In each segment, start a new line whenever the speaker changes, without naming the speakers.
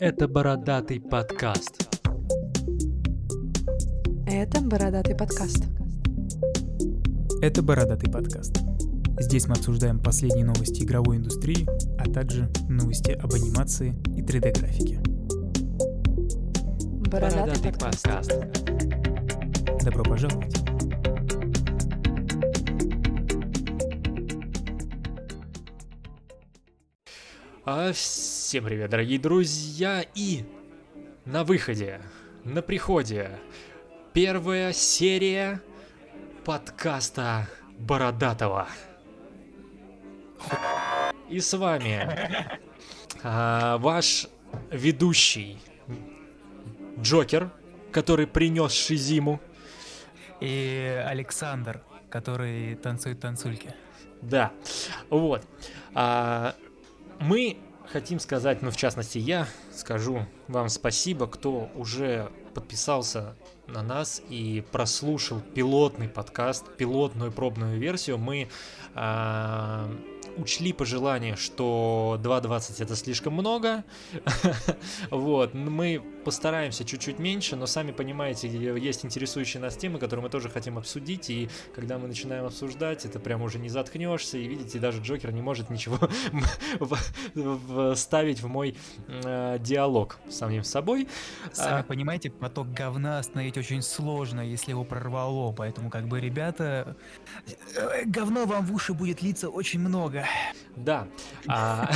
Это бородатый подкаст.
Это бородатый подкаст.
Это «Бородатый подкаст». Здесь мы обсуждаем последние новости игровой индустрии, а также новости об анимации и 3D-графике.
Бородатый, подкаст.
Добро пожаловать!
А всем привет, дорогие друзья, и на выходе, на приходе, первая серия подкаста Бородатого. И с вами а, ваш ведущий Джокер, который принес Шизиму.
И Александр, который танцует танцульки.
Да, вот. А, мы хотим сказать, ну, в частности, я скажу вам спасибо, кто уже подписался на нас и прослушал пилотный подкаст, пилотную пробную версию. Мы а, учли пожелание, что 2.20 это слишком много. вот, мы постараемся чуть-чуть меньше, но сами понимаете, есть интересующие нас темы, которые мы тоже хотим обсудить, и когда мы начинаем обсуждать, это прям уже не заткнешься, и видите, даже Джокер не может ничего вставить в мой э, диалог с самим собой.
Сами а, понимаете, поток говна остановить очень сложно, если его прорвало, поэтому как бы, ребята, э, говно вам в уши будет литься очень много.
Да. А...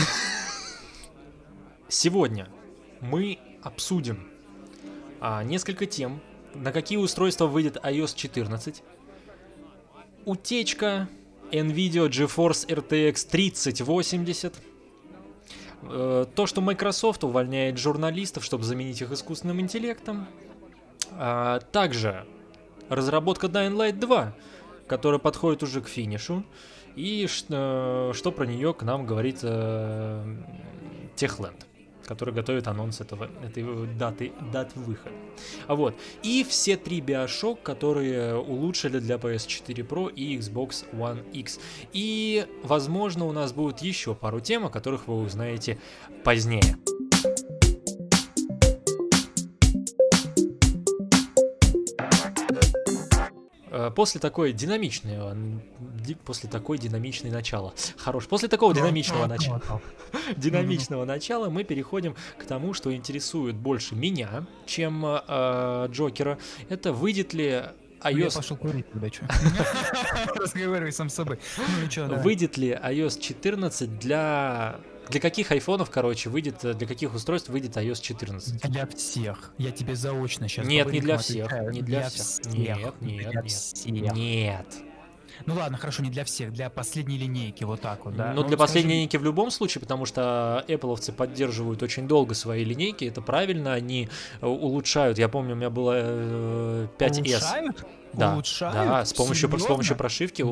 Сегодня мы обсудим. А, несколько тем, на какие устройства выйдет iOS 14, утечка NVIDIA GeForce RTX 3080, э, то, что Microsoft увольняет журналистов, чтобы заменить их искусственным интеллектом, а, также разработка Dying Light 2, которая подходит уже к финишу, и что, что про нее к нам говорит э, Техленд который готовит анонс этого, этой даты, даты выхода. А вот. И все три Bioshock, которые улучшили для PS4 Pro и Xbox One X. И, возможно, у нас будет еще пару тем, о которых вы узнаете позднее. После такой динамичной, после такой динамичной начала, хорош, после такого динамичного начала, динамичного начала мы переходим к тому, что интересует больше меня, чем э, Джокера. Это выйдет ли iOS... Я
пошел курить тогда, что? Разговаривай сам с собой.
Ну, выйдет ли iOS 14 для для каких айфонов, короче, выйдет, для каких устройств выйдет iOS 14?
Для всех. Я тебе заочно сейчас
Нет, не для всех. Не для, для всех. всех. Нет, нет, для нет. Всех. Нет.
Ну ладно, хорошо, не для всех, для последней линейки, вот так вот, да.
Но ну, для последней скажи... линейки в любом случае, потому что Appleовцы поддерживают очень долго свои линейки, это правильно, они э, улучшают. Я помню, у меня было 5S. Э, улучшают? Да, улучшают? да, с помощью, с помощью прошивки.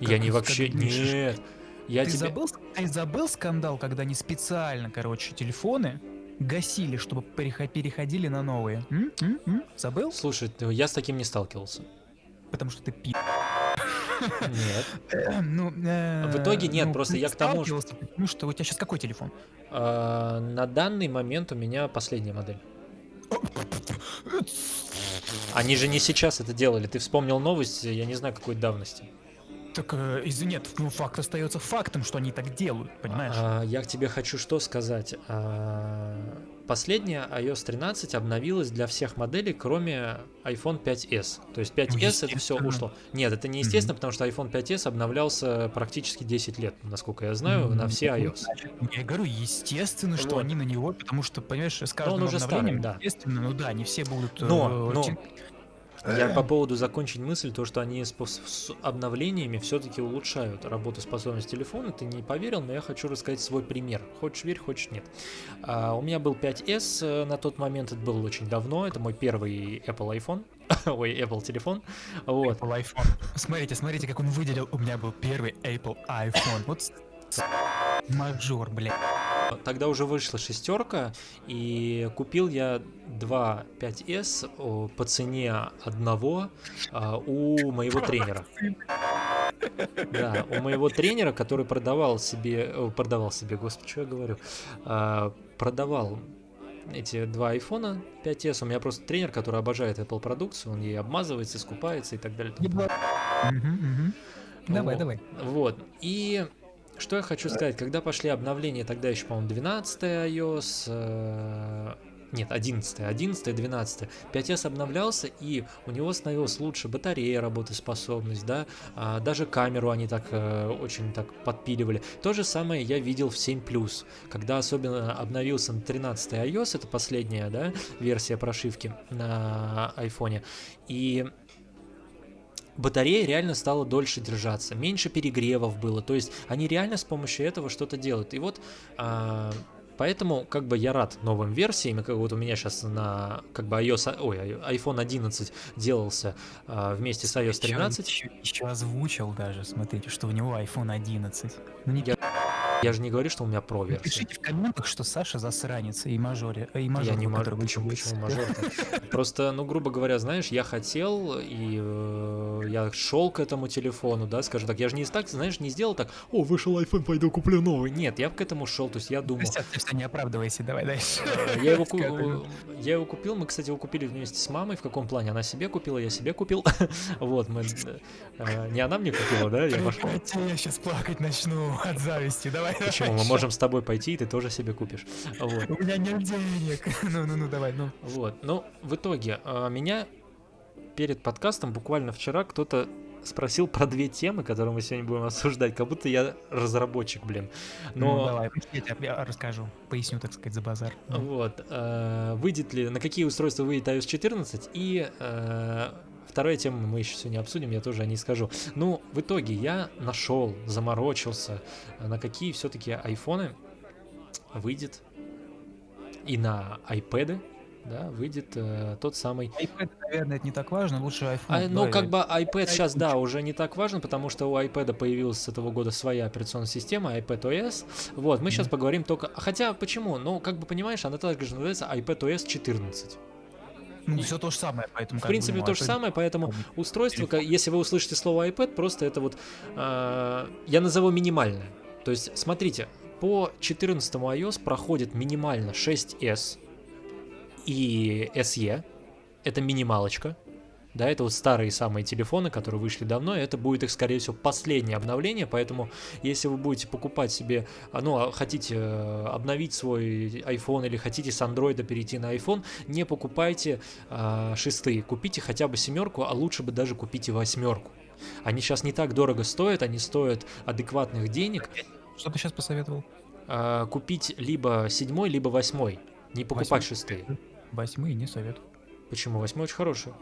Я не вообще... Нет.
Я ты, тебе... забыл, ты забыл скандал, когда они специально, короче, телефоны гасили, чтобы переходили на новые? М? М? М? Забыл?
Слушай, я с таким не сталкивался.
Потому что ты пи...
Нет.
Э, ну, э,
в итоге нет, ну, просто я к тому,
что... Ну что, у тебя сейчас какой телефон?
А, на данный момент у меня последняя модель. Они же не сейчас это делали. Ты вспомнил новость, я не знаю какой давности.
Так, э, из нет, ну факт остается фактом, что они так делают, понимаешь? А,
я к тебе хочу что сказать. А, последняя iOS 13 обновилась для всех моделей, кроме iPhone 5s. То есть 5s ну, это все ушло. Нет, это не естественно, mm-hmm. потому что iPhone 5s обновлялся практически 10 лет, насколько я знаю, mm-hmm. на все iOS.
Я говорю, естественно, что вот. они на него, потому что, понимаешь, с каждым обновлением, старый, да. естественно, ну да, не все будут...
Но, э, но, я по поводу закончить мысль, то, что они с, с обновлениями все-таки улучшают работоспособность телефона. Ты не поверил, но я хочу рассказать свой пример. Хочешь верь, хочешь нет. А, у меня был 5S э, на тот момент, это было очень давно, это мой первый Apple iPhone. Ой, Apple телефон. Вот.
Apple iPhone. Смотрите, смотрите, как он выделил. У меня был первый Apple iPhone. Вот мажор, блядь.
Тогда уже вышла шестерка, и купил я два 5S по цене одного а, у моего тренера. Да, у моего тренера, который продавал себе, продавал себе, господи, что я говорю, а, продавал эти два айфона 5s. У меня просто тренер, который обожает Apple продукцию, он ей обмазывается, искупается и так далее.
Мгм, мгм. Давай,
Вот.
давай.
Вот. И что я хочу сказать, когда пошли обновления, тогда еще, по-моему, 12 iOS, э, нет, 11 11 12 5s обновлялся, и у него становилась лучше батарея, работоспособность, да, а, даже камеру они так э, очень так подпиливали. То же самое я видел в 7 когда особенно обновился на 13 iOS, это последняя, да, версия прошивки на айфоне, и батарея реально стала дольше держаться, меньше перегревов было, то есть они реально с помощью этого что-то делают. И вот а, поэтому как бы я рад новым версиям, как вот у меня сейчас на как бы iOS, ой, iPhone 11 делался а, вместе с iOS 13.
Еще, еще озвучил даже, смотрите, что у него iPhone 11. Ну, не
Я- Я же не говорю, что у меня про версия.
Пишите в комментах, что Саша засранец и мажоре, и мажор,
Я не мажор, почему, почему мажор Просто, ну, грубо говоря, знаешь, я хотел, и э, я шел к этому телефону, да, скажем так, я же не так, знаешь, не сделал так, о, вышел iPhone, пойду куплю новый. Нет, я к этому шел, то есть я думал,
Костя, ты все не оправдывайся, давай дальше.
Э, Я его,
Рассказывай.
я его купил, мы, кстати, его купили вместе с мамой. В каком плане? Она себе купила, я себе купил. Вот, мы... э, Не она мне купила, да? Я
сейчас плакать начну от зависти, давай.
Почему? Мы можем с тобой пойти, и ты тоже себе купишь. Вот.
У меня нет денег. Ну-ну-ну, давай, ну.
Вот. Ну, в итоге, а, меня перед подкастом буквально вчера кто-то спросил про две темы, которые мы сегодня будем обсуждать, как будто я разработчик, блин.
Ну,
Но
давай, я тебе расскажу, поясню, так сказать, за базар. Ну.
Вот. э, Выйдет ли, на какие устройства выйдет iOS 14 и э, вторая тема мы еще сегодня обсудим, я тоже о ней скажу. Ну, в итоге я нашел, заморочился, э, на какие все-таки айфоны выйдет и на iPad, да, выйдет э, тот самый
iPad, наверное, это не так важно, лучше iPhone.
а, ну, как бы iPad сейчас, да, уже не так важен, потому что у iPad появилась с этого года своя операционная система, iPad OS. Вот, мы сейчас
Мгм.
поговорим только... Хотя, почему? Ну, как бы понимаешь, она также называется iPad OS 14.
Ну,
и-
все то же самое, поэтому...
В
как бы,
принципе,
ну,
то же
iPad
самое, поэтому устройство,
Телефон.
если вы услышите слово iPad, просто это вот, э, я назову минимальное. То есть, смотрите, по 14 iOS проходит минимально 6s и SE, это минималочка, да, это вот старые самые телефоны, которые вышли давно, это будет их, скорее всего, последнее обновление, поэтому если вы будете покупать себе, а, ну, а хотите э, обновить свой iPhone или хотите с Android перейти на iPhone, не покупайте а, шестые, купите хотя бы семерку, а лучше бы даже купите восьмерку. Они сейчас не так дорого стоят, они стоят адекватных денег.
Что ты сейчас посоветовал?
А, купить либо седьмой, либо восьмой. Не покупать
Восьмой.
шестые.
Восьмые не советую.
Почему? Восьмой очень хороший.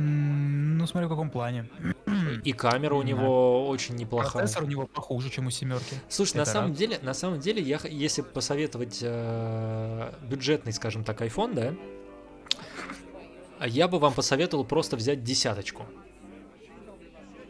Ну, смотри, в каком плане.
И камера у
Да.
него очень неплохая.
Процессор у него похуже, чем у семерки.
Слушай, на самом
раз.
деле, на самом деле, я, если посоветовать э, бюджетный, скажем так, iPhone, да, я бы вам посоветовал просто взять десяточку.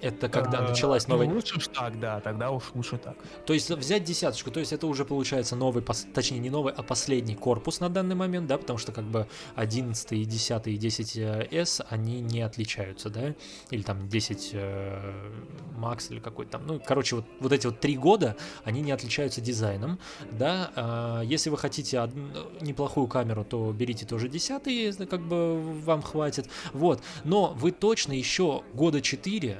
Это когда
А,
началась
ну,
новая...
лучше уж так, да, тогда уж лучше так.
То есть взять десяточку, то есть это уже получается новый, точнее не новый, а последний корпус на данный момент, да, потому что как бы 11 и 10 и 10s, они не отличаются, да, или там 10 э, Max или какой-то там, ну, короче, вот, вот эти вот три года, они не отличаются дизайном, да, А, если вы хотите од- неплохую камеру, то берите тоже 10 если как бы вам хватит, вот, но вы точно еще года 4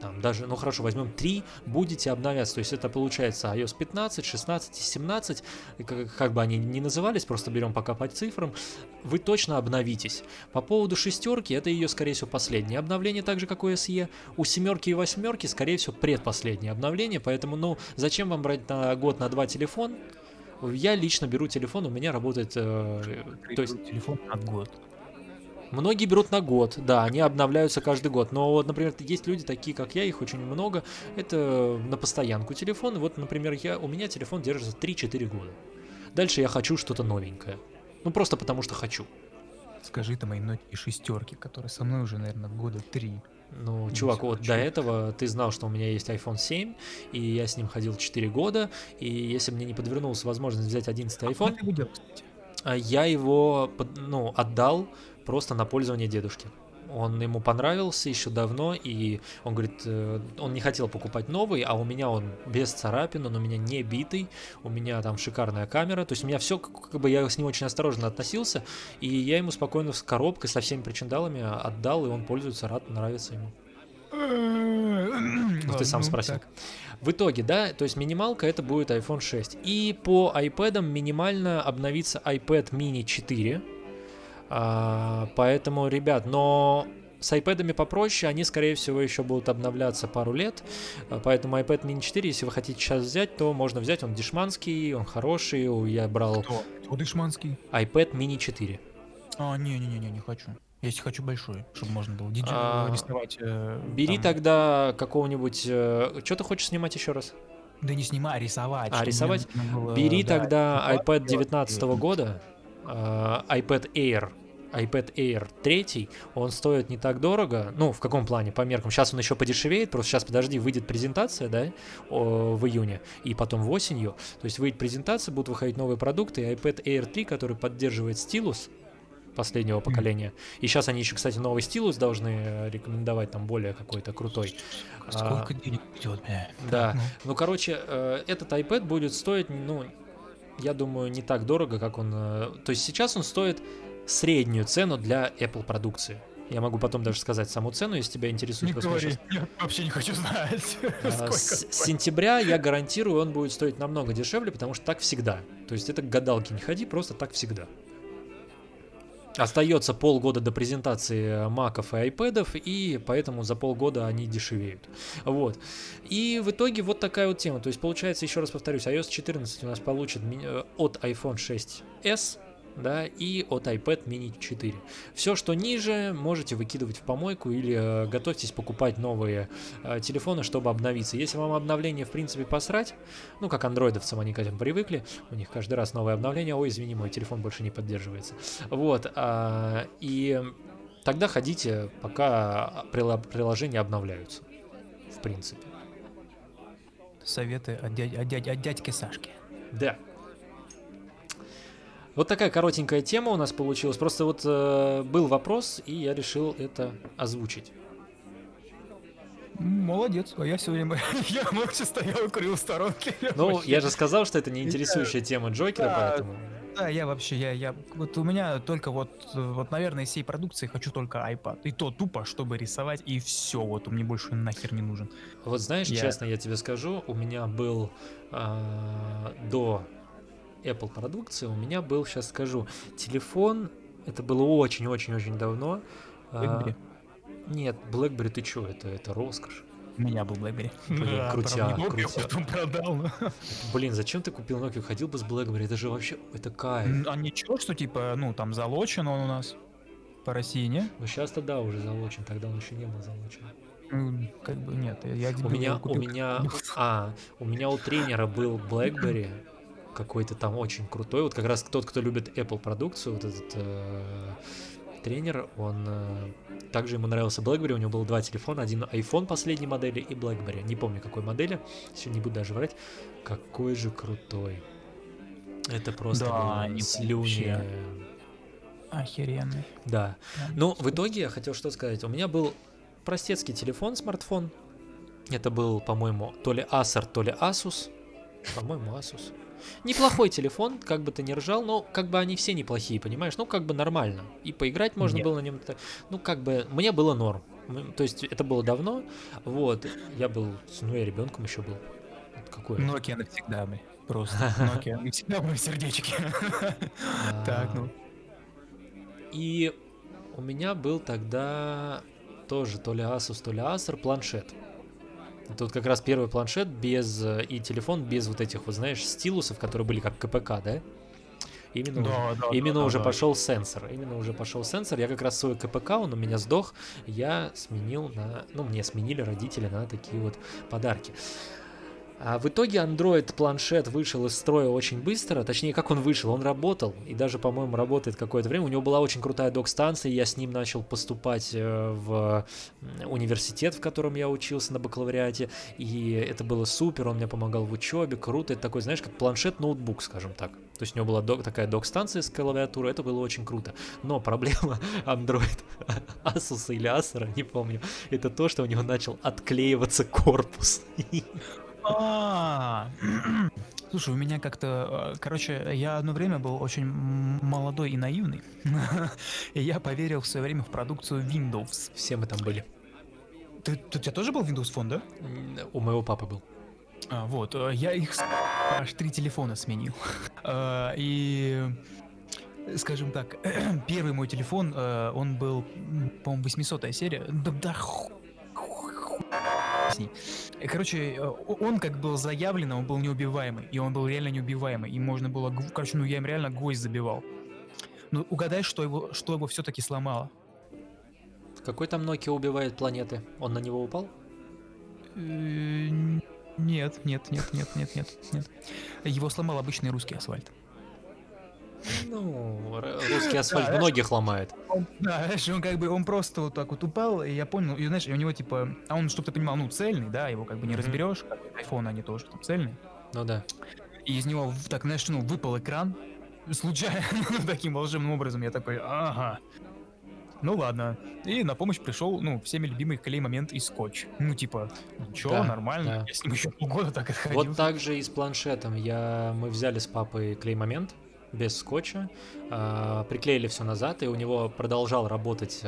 там даже, ну хорошо, возьмем 3, будете обновляться. То есть это получается iOS 15, 16 и 17, и как, как бы они ни назывались, просто берем пока по цифрам, вы точно обновитесь. По поводу шестерки, это ее, скорее всего, последнее обновление, так же, как у SE. У семерки и восьмерки, скорее всего, предпоследнее обновление, поэтому, ну, зачем вам брать на год, на два телефон? Я лично беру телефон, у меня работает, э, то есть
телефон на год.
Многие берут на год, да, они обновляются каждый год. Но вот, например, есть люди такие, как я, их очень много. Это на постоянку телефон. И вот, например, я, у меня телефон держится 3-4 года. Дальше я хочу что-то новенькое. Ну, просто потому что хочу.
Скажи это моей ноте шестерки, которые со мной уже, наверное, года три.
Ну,
Не
чувак, вот
хочу.
до этого ты знал, что у меня есть iPhone 7, и я с ним ходил 4 года, и если мне не подвернулась возможность взять 11 iPhone,
Как ты его делал, кстати?
а я его, ну, отдал просто на пользование дедушке. он ему понравился еще давно, и он говорит, э, он не хотел покупать новый, а у меня он без царапин, он у меня не битый, у меня там шикарная камера, то есть у меня все, как бы я с ним очень осторожно относился, и я ему спокойно с коробкой, со всеми причиндалами отдал, и он пользуется, рад, нравится ему. Ну, ты сам
Ну,
спросил.
так.
В итоге, да, то есть минималка это будет iPhone 6. И по iPad минимально обновится iPad mini 4. А, поэтому, ребят, но с iPad попроще, они, скорее всего, еще будут обновляться пару лет. А, Поэтому iPad mini 4, если вы хотите сейчас взять, то можно взять. Он дешманский, он хороший. Я брал
Кто? Кто Дышманский?
iPad mini 4.
А, не-не-не, не хочу. Если хочу большой, чтобы можно было диджей
А,
рисовать. э,
Бери
там-
тогда какого-нибудь... Что ты хочешь снимать еще раз?
Да не снимай, а рисовать.
А, рисовать?
было,
Бери
да,
тогда iPad
делать.
19 года, iPad Air, iPad Air 3, он стоит не так дорого, ну, в каком плане, по меркам, сейчас он еще подешевеет, просто сейчас, подожди, выйдет презентация, да, в июне, и потом в осенью, то есть выйдет презентация, будут выходить новые продукты, и iPad Air 3, который поддерживает стилус, последнего поколения. И сейчас они еще, кстати, новый стилус должны э, рекомендовать, там более какой-то крутой.
Сколько денег идет?
Да.
Ну,
Ну, короче, э, этот iPad будет стоить, ну, я думаю, не так дорого, как он... э, То есть сейчас он стоит среднюю цену для Apple продукции. Я могу потом даже сказать саму цену, если тебя интересует.
Не говори,
щас-
я вообще не хочу знать.
А, С сентября, я гарантирую, он будет стоить намного дешевле, потому что так всегда. То есть это к гадалке не ходи, просто так всегда. Остается полгода до презентации маков и айпэдов, и поэтому за полгода они дешевеют. Вот. И в итоге вот такая вот тема. То есть получается, еще раз повторюсь, iOS 14 у нас получит э, от iPhone 6s, да, и от iPad mini 4. Все, что ниже, можете выкидывать в помойку или э, готовьтесь покупать новые э, телефоны, чтобы обновиться. Если вам обновление, в принципе, посрать, ну, как андроидовцам они к этому привыкли, у них каждый раз новое обновление, ой, извини, мой телефон больше не поддерживается. Вот, а, и тогда ходите, пока приложения обновляются, в принципе.
Советы от, дядь- от дядь- от дядьки Сашки.
Да. Вот такая коротенькая тема у нас получилась. Просто вот э, был вопрос, и я решил это озвучить.
Молодец, а я сегодня я молча стоял и курил в сторонке.
Ну,
Вообще.
я же сказал, что это не интересующая тема Джокера,
Да.
поэтому...
Да, я вообще, я, я, вот у меня только вот, э, вот, наверное, из всей продукции хочу только iPad. И то тупо, чтобы рисовать, и все, вот он мне больше нахер не нужен.
Вот знаешь,
Я-
честно, я тебе скажу, у меня был а, до Apple продукции, у меня был, сейчас скажу, телефон, это было очень-очень-очень давно. а,
BlackBerry.
нет, BlackBerry, ты чё, это, это роскошь.
У меня был BlackBerry.
Блин,
Да, правда, Nokia,
крутяк.
потом продал. но-
Блин, зачем ты купил Nokia, ходил бы с BlackBerry, это же вообще, это кайф.
А ничего, что типа, ну, там залочен он у нас по России, не?
Ну сейчас-то да, уже залочен, тогда он еще не был залочен.
Ну, как бы нет. Я, я
У меня, у меня, а, у меня у тренера был BlackBerry, какой-то там очень крутой. Вот как раз тот, кто любит Apple продукцию, вот этот э, тренер, он э, также ему нравился BlackBerry, у него было два телефона, один iPhone последней модели и BlackBerry. Не помню какой модели, сегодня не буду даже врать. Какой же крутой. Это просто
Да,
было слюни.
Охеренный.
Да.
Прям
Ну, в итоге я хотел что сказать. У меня был простецкий телефон, смартфон. Это был, по-моему, то ли Acer, то ли Asus. По-моему, Asus. Неплохой телефон, как бы ты ни ржал, но как бы они все неплохие, понимаешь? Ну, как бы нормально. И поиграть можно
Нет.
было на нем. Ну, как бы, мне было норм. То есть, это было давно. Вот. Я был, ну, я ребенком еще был. Какой?
Nokia навсегда, блин. Просто Nokia навсегда в сердечки. Так, ну.
И у меня был тогда тоже то ли Asus, то ли Acer планшет. Это вот как раз первый планшет без э, и телефон без вот этих вот, знаешь, стилусов, которые были как КПК, да? Именно, уже,
Да, да,
именно
да,
уже
да.
пошел сенсор. Именно уже пошел сенсор. Я как раз свой КПК, он у меня сдох. Я сменил на... Ну, мне сменили родители на такие вот подарки. А в итоге Android планшет вышел из строя очень быстро, точнее, как он вышел, он работал, и даже, по-моему, работает какое-то время. У него была очень крутая док-станция, я с ним начал поступать э, в университет, в котором я учился на бакалавриате, и это было супер, он мне помогал в учебе, круто, это такой, знаешь, как планшет-ноутбук, скажем так. То есть у него была док, такая док-станция с клавиатурой, это было очень круто. Но проблема Android Asus или Acer, не помню, это то, что у него начал отклеиваться корпус.
А, Слушай, у меня как-то, э, короче, я одно время был очень молодой и наивный, и я поверил в свое время в продукцию Windows.
Все мы там были.
Ты, ты- у тебя тоже был Windows Phone, да?
У моего папы был.
А, вот, э, я их аж три телефона сменил. А, И, скажем так, первый мой телефон, он был, по-моему, 800 серия. Да, да с ней. Э, Короче, э, он как был заявлен, он был неубиваемый. И он был реально неубиваемый. И можно было, короче, ну я им реально гвоздь забивал. Ну, угадай, что его, что его все-таки сломало.
Какой там Nokia убивает планеты? Он на него упал?
Э, Нет, нет, нет, нет, нет, нет, нет. Его сломал обычный русский асфальт.
Ну, русский асфальт
Да,
многих ломает.
Он, да, знаешь, он как бы, он просто вот так вот упал, и я понял, и знаешь, и у него типа, а он, чтобы ты понимал, ну, цельный, да, его как бы не
Мгм.
разберешь, как iPhone они тоже там цельные.
Ну да.
И из него, так, знаешь, ну, выпал экран, случайно, ну, таким волшебным образом, я такой, ага. Ну ладно. И на помощь пришел, ну, всеми любимый клей-момент и скотч. Ну, типа, ничего,
Да,
нормально.
да.
Я с ним еще полгода так отходил.
Вот так же и с планшетом. Я... Мы взяли с папой клей-момент без скотча, а, приклеили все назад, и у него продолжал работать.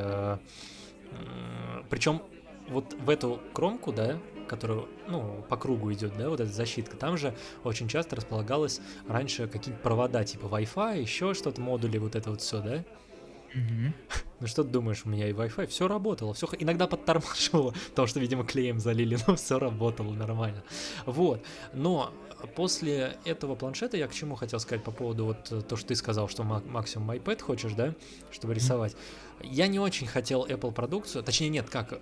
Причем вот в эту кромку, да, которую, ну, по кругу идет, да, вот эта защитка, там же очень часто располагалось раньше какие-то провода, типа Wi-Fi, еще что-то, модули, вот это вот все, да.
Мгм.
Ну что ты думаешь, у меня и Wi-Fi, все работало, все иногда подтормаживало, потому что, видимо, клеем залили, но все работало нормально. Вот, но после этого планшета я к чему хотел сказать по поводу вот э, то, что ты сказал, что ма- максимум iPad хочешь, да, чтобы рисовать. Я не очень хотел Apple продукцию, точнее нет, как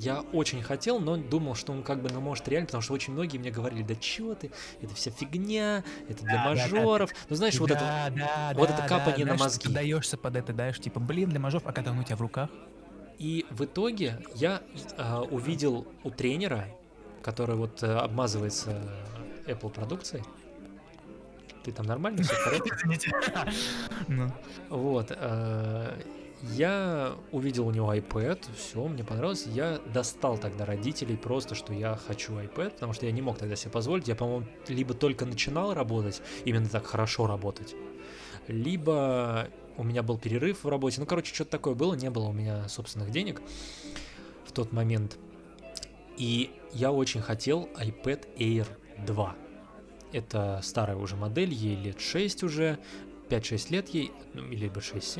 я очень хотел, но думал, что он как бы, ну, может, реально, потому что очень многие мне говорили, да чё ты, это вся фигня, это для
Да, да, да.
мажоров. Ну, знаешь, вот это
да, да,
вот
да,
это капание на
знаешь,
мозги.
Ты даешься под это, даешь, типа, блин, для мажов, а когда он у тебя в руках?
И в итоге я а, увидел у тренера, который вот э, обмазывается Apple продукцией. Ты там нормально все.
Ну.
Вот. э, Я увидел у него iPad, все, мне понравилось. Я достал тогда родителей просто, что я хочу iPad, потому что я не мог тогда себе позволить. Я, по-моему, либо только начинал работать, именно так хорошо работать, либо у меня был перерыв в работе. Ну, короче, что-то такое было, не было у меня собственных денег в тот момент. И я очень хотел iPad Air 2. Это старая уже модель, ей лет 6 уже, 5-6 лет ей, ну, либо 6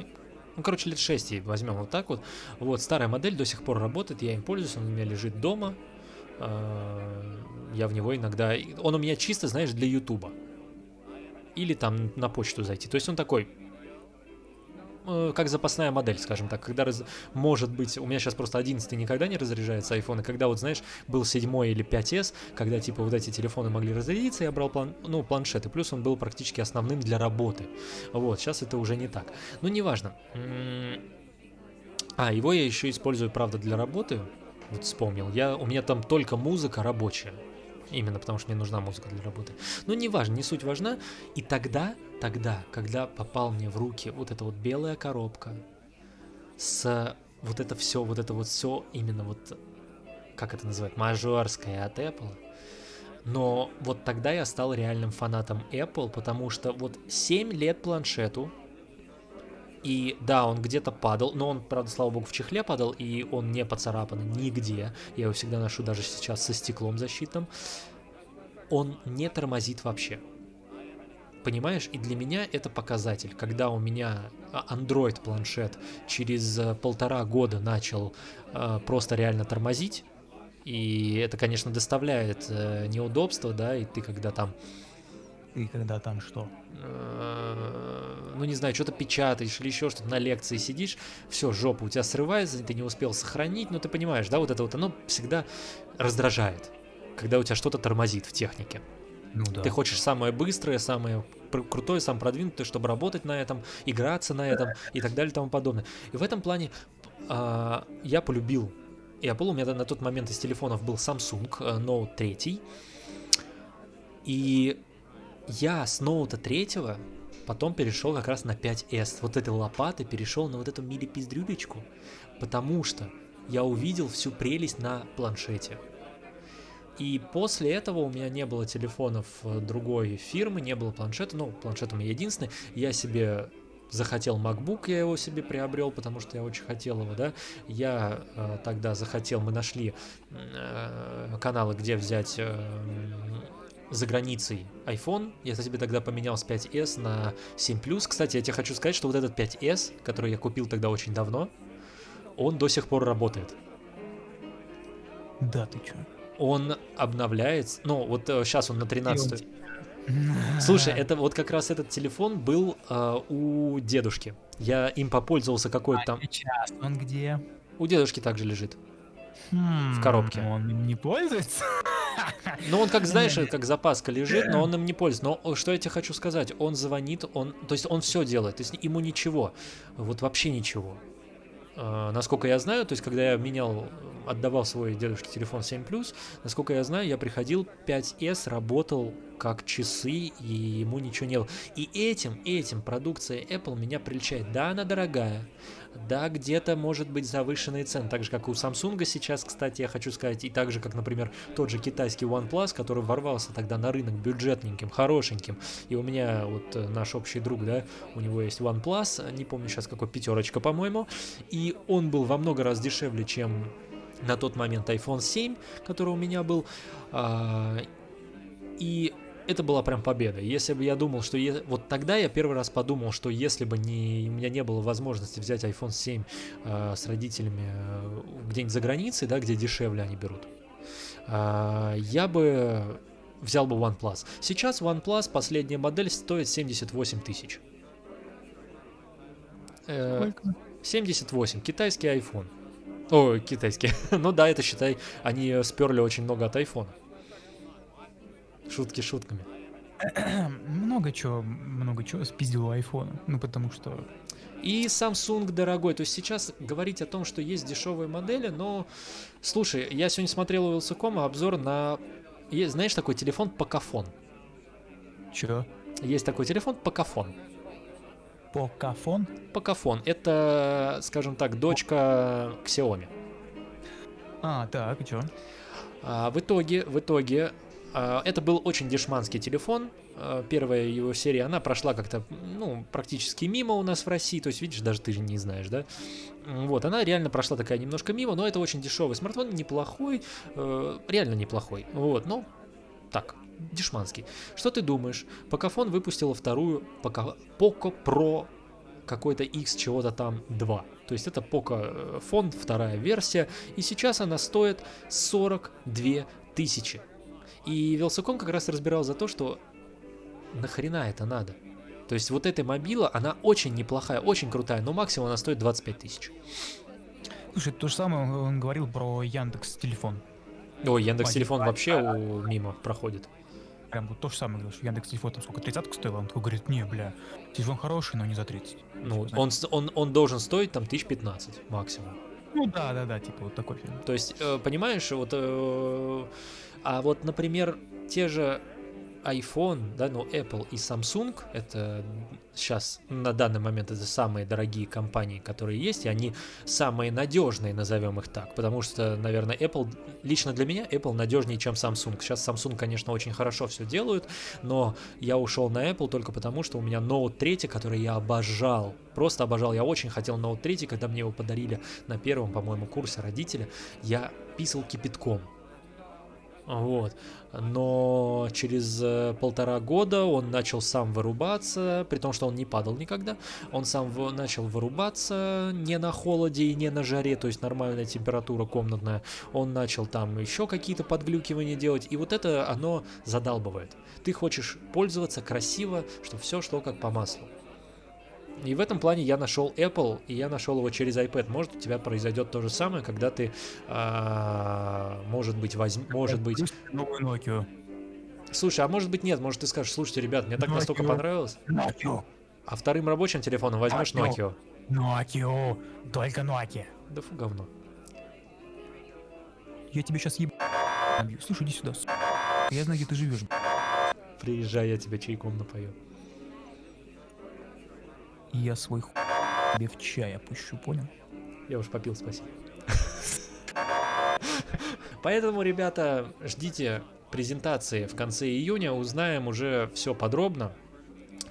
ну, короче, лет 6 ей возьмем вот так вот. Вот, старая модель до сих пор работает, я им пользуюсь, он у меня лежит дома. э, Я в него иногда... Он у меня чисто, знаешь, для Ютуба. Или там на почту зайти. То есть он такой, э, как запасная модель, скажем так, когда раз- может быть, у меня сейчас просто 11 никогда не разряжается iPhone, и когда вот, знаешь, был 7 или 5s, когда типа вот эти телефоны могли разрядиться, я брал план, ну, планшет, и плюс он был практически основным для работы. Вот, сейчас это уже не так. Ну, неважно. М, А, его я еще использую, правда, для работы. Вот вспомнил. Я, у меня там только музыка рабочая. Именно потому что мне нужна музыка для работы. Но не важно, не суть важна. И тогда, тогда, когда попал мне в руки вот эта вот белая коробка с вот это все, вот это вот все именно вот, как это называют, мажорское от Apple. Но вот тогда я стал реальным фанатом Apple, потому что вот 7 лет планшету, и да, он где-то падал, но он, правда, слава богу, в чехле падал, и он не поцарапан нигде. Я его всегда ношу даже сейчас со стеклом защитным. Он не тормозит вообще. Понимаешь? И для меня это показатель. Когда у меня а, Android планшет через э, полтора года начал э, просто реально тормозить, и это, конечно, доставляет э, неудобства, да, и ты когда там
И когда там что?
э, ну не знаю, что-то печатаешь или еще что-то на лекции сидишь, все, жопа у тебя срывается, ты не успел сохранить, ну ты понимаешь, да, вот это вот оно всегда раздражает. когда у тебя что-то тормозит в технике.
Ну да.
Ты хочешь самое быстрое, самое крутое, самое продвинутое, чтобы работать на этом, играться на этом и так далее и тому подобное. И в этом плане а, я полюбил Apple. У меня на тот момент из телефонов был Samsung э, Note 3. И я с Note 3 потом перешел как раз на 5S. Вот этой лопаты перешел на вот эту мили-пиздрюлечку, потому что я увидел всю прелесть на планшете. И после этого у меня не было телефонов э, другой фирмы, не было планшета. Ну, планшет у меня единственный. Я себе захотел MacBook, я его себе приобрел, потому что я очень хотел его, да. Я э, тогда захотел, мы нашли э, каналы, где взять э, за границей iPhone. Я себе тогда поменял с 5s на 7 Plus. Кстати, я тебе хочу сказать, что вот этот 5s, который я купил тогда очень давно, он до сих пор работает
Да, ты чё?
он обновляется. Ну, вот сейчас он на 13. Слушай, это вот как раз этот телефон был э, у дедушки. Я им попользовался какой-то
А
там.
сейчас он где?
У дедушки также лежит.
Хм,
коробке.
Он не пользуется?
Ну, он как, знаешь, как запаска лежит, но он им не пользуется. Но что я тебе хочу сказать, он звонит, он, то есть он все делает, то есть ему ничего, вот вообще ничего. Э, насколько я знаю, то есть когда я менял, отдавал свой дедушке телефон 7 насколько я знаю, я приходил 5S, работал как часы, и ему ничего не было. И этим, этим продукция Apple меня прельщает. Да, она дорогая, да, где-то может быть завышенные цены, так же, как и у Samsung сейчас, кстати, я хочу сказать, и так же, как, например, тот же китайский OnePlus, который ворвался тогда на рынок бюджетненьким, хорошеньким, и у меня вот э, наш общий друг, да, у него есть OnePlus, не помню сейчас какой, пятерочка, по-моему, и он был во много раз дешевле, чем на тот момент iPhone 7, который у меня был, а, и это была прям победа. Если бы я думал, что... е- Вот тогда я первый раз подумал, что если бы не, у меня не было возможности взять iPhone 7 э, с родителями э, где-нибудь за границей, да, где дешевле они берут, э, я бы взял бы OnePlus. Сейчас OnePlus, последняя модель, стоит 78 тысяч. Э,
Сколько?
78. Китайский iPhone. Ой, китайский. ну да, это считай, они сперли очень много от iPhone. Шутки шутками.
Много чего, много чего спиздил у айфона. Ну, потому что...
И Samsung дорогой. То есть сейчас говорить о том, что есть дешевые модели, но... Слушай, я сегодня смотрел у Вилсакома обзор на... Есть, знаешь, такой телефон Покафон.
Чё?
Есть такой телефон Покафон.
Покафон?
Покафон. Это, скажем так, дочка Xiaomi.
А, так, и чё?
А, в итоге, в итоге, это был очень дешманский телефон. А, Первая его серия, она прошла как-то, ну, практически мимо у нас в России. То есть, видишь, даже ты не знаешь, да? Вот, она реально прошла такая немножко мимо, но это очень дешевый смартфон, неплохой, э, реально неплохой. Вот, ну, так, дешманский. Что ты думаешь? Покафон выпустила вторую Пока- Poco Pro какой-то X чего-то там 2. То есть это Poco э, фон, вторая версия, и сейчас она стоит 42 тысячи. И Велсаком как раз разбирал за то, что нахрена это надо. То есть вот эта мобила, она очень неплохая, очень крутая, но максимум она стоит 25 тысяч.
Слушай, то же самое он- говорил про Яндекс телефон.
Ой, Яндекс Телефон вообще у- мимо проходит.
Прям вот то же самое говорил, что Яндекс телефон там сколько, тридцатку стоил? Он такой говорит, не, бля, телефон хороший, но не за 30.
Ну, он, он, он должен стоить там 1015 максимум.
Ну да, да, да, типа вот такой фильм.
То есть, э, понимаешь, вот... э, а вот, например, те же iPhone, да, ну, Apple и Samsung, это сейчас на данный момент это самые дорогие компании, которые есть, и они самые надежные, назовем их так, потому что, наверное, Apple, лично для меня Apple надежнее, чем Samsung. Сейчас Samsung, конечно, очень хорошо все делают, но я ушел на Apple только потому, что у меня Note 3, который я обожал, просто обожал, я очень хотел Note 3, когда мне его подарили на первом, по-моему, курсе родители, я писал кипятком. Вот. Но через э, полтора года он начал сам вырубаться, при том, что он не падал никогда. Он сам начал вырубаться не на холоде и не на жаре, то есть нормальная температура комнатная. Он начал там еще какие-то подглюкивания делать, и вот это оно задалбывает. Ты хочешь пользоваться красиво, чтобы все шло как по маслу. И в этом плане я нашел Apple, и я нашел его через iPad. Может, у тебя произойдет то же самое, когда ты, а, может быть, возьм... может быть...
Новую Nokia.
Слушай, а может быть нет, может ты скажешь, слушайте, ребят, мне так
Nokia.
настолько понравилось.
Nokia.
А вторым рабочим телефоном возьмешь
Nokia.
Nokia.
Только Nokia.
Да фу, говно.
Я тебе сейчас еб... Слушай, иди сюда, с***. Я знаю, где ты живешь.
Приезжай, я тебя чайком напою.
И я свой хуй тебе в чай опущу, понял?
Я уж попил, спасибо. Поэтому, ребята, ждите презентации в конце июня, узнаем уже все подробно.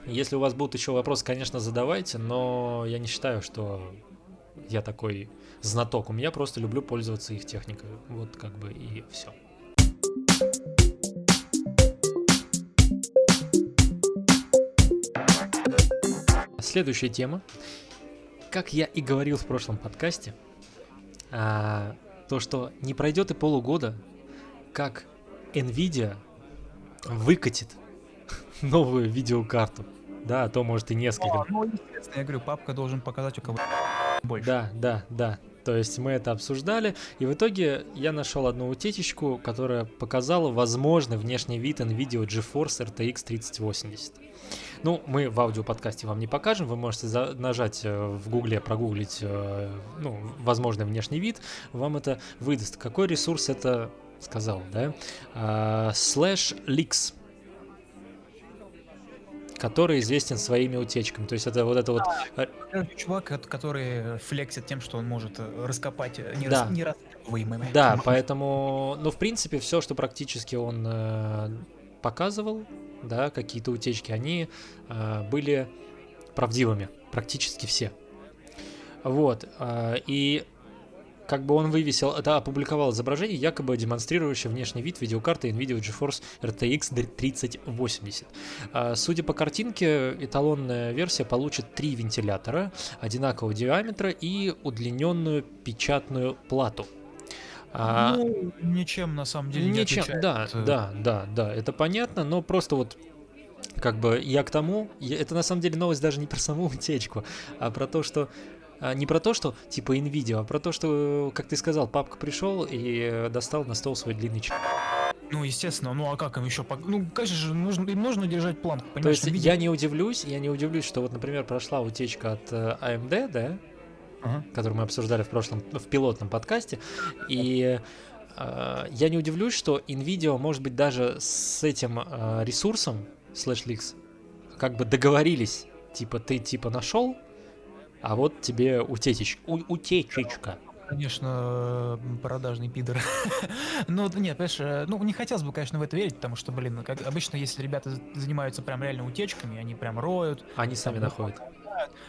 Если у вас будут еще вопросы, конечно, задавайте, но я не считаю, что я такой знаток. У меня просто люблю пользоваться их техникой. Вот как бы и все. Следующая тема. Как я и говорил в прошлом подкасте, а, то, что не пройдет и полугода, как Nvidia выкатит новую видеокарту. Да, а то может и несколько.
А, ну, естественно, я говорю, папка должен показать, у кого больше.
Да, да, да. То есть мы это обсуждали, и в итоге я нашел одну утечечку, которая показала возможный внешний вид NVIDIA GeForce RTX 3080. Ну, мы в аудиоподкасте вам не покажем, вы можете за- нажать э, в гугле, прогуглить э, ну, возможный внешний вид, вам это выдаст. Какой ресурс это сказал, да? А, Slash Leaks который известен своими утечками. То есть это вот это вот
Короче, Чувак, ко- который флексит тем, что он может э, раскопать э, не
Да.
рас- нераскапываемые.
Да, поэтому, ну, в принципе, все, что практически он э, показывал, да, какие-то утечки, они э, были правдивыми, практически все. Вот, э, и как бы он вывесил, это опубликовал изображение, якобы демонстрирующее внешний вид видеокарты NVIDIA GeForce RTX 3080. А, Судя по картинке, эталонная версия получит три вентилятора одинакового диаметра и удлиненную печатную плату. А,
Ну, ничем на самом деле не отличается
да, да, да, да, это понятно, но просто вот как бы я к тому, я- это на самом деле новость даже не про саму утечку, а про то, что не про то, что типа Nvidia, а про то, что, как ты сказал, папка пришел и э, достал на стол свой длинный чип.
Ну, естественно, ну а как им еще... Ну, конечно же, нужно, им нужно держать планку,
То есть
Nvidia-
я не удивлюсь, я не удивлюсь, что вот, например, прошла утечка от э, AMD, да,
Ага.
который мы обсуждали в прошлом, в пилотном подкасте, и э, я не удивлюсь, что Nvidia, может быть, даже с этим э, ресурсом, SlashLeaks, как бы договорились, типа, ты типа нашел, а вот тебе утечеч, у- утечечка.
Конечно, продажный пидор. ну, да нет, понимаешь, э, ну, не хотелось бы, конечно, в это верить, потому что, блин, как обычно, если ребята занимаются прям реально утечками, они прям роют,
Они сами
Там,
находят.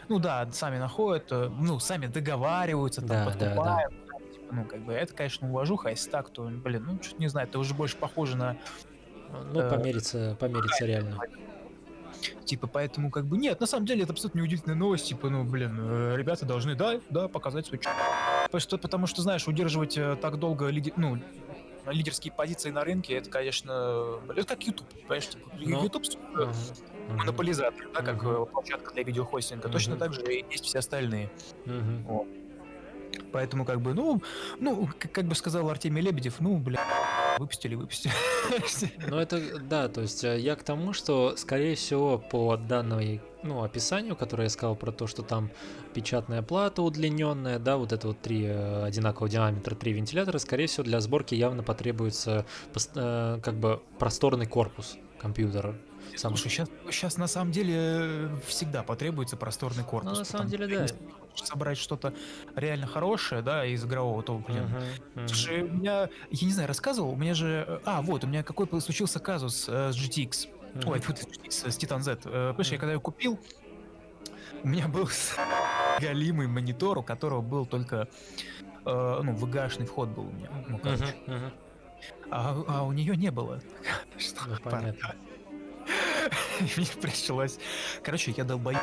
ну да, сами находят, э, ну, сами договариваются, там,
Да, да,
подкупают, да, типа, ну, как бы, это, конечно, уважуха, а если так, то, блин, ну, что-то не знаю, это уже больше похоже на,
Ну,
Э,
помериться, помериться реально.
Типа, поэтому, как бы, нет, на самом деле, это абсолютно неудивительная новость, типа, ну, блин, э, ребята должны, да, да, показать свой что, потому что, знаешь, удерживать э, так долго, лиди- ну, лидерские позиции на рынке, это, конечно, блин, это как YouTube, понимаешь, типа,
Ну,
YouTube
мгм,
монополизатор, да, как э, площадка для видеохостинга, точно
Мгм.
так же и есть все остальные.
мгм.
Поэтому, как бы, ну, ну, как, как бы сказал Артемий Лебедев, ну, бля, выпустили, выпустили.
Ну, это, да, то есть э, я к тому, что, скорее всего, по данной, ну, описанию, которое я сказал про то, что там печатная плата удлиненная, да, вот это вот три э, одинакового диаметра, три вентилятора, скорее всего, для сборки явно потребуется э, как бы просторный корпус компьютера. Сам-
Слушай, сейчас, сейчас на самом деле всегда потребуется просторный корпус.
Ну, на самом деле, да.
Хочешь собрать что-то реально хорошее, да, из игрового, то, блин,
Мгм, мгм.
Слушай, у меня, я не знаю, рассказывал, у меня же, э, а, вот, у меня какой случился казус э, с GTX, ой,
Мгм.
фу, ты, GTX, с Titan Z. Э, я когда ее купил, у меня был галимый монитор, у которого был только, э, ну, VGA-шный вход был у меня, ну, короче. А, а у нее не было. Что
Ну, понятно.
Мне пришлось... Короче, я долбоеб.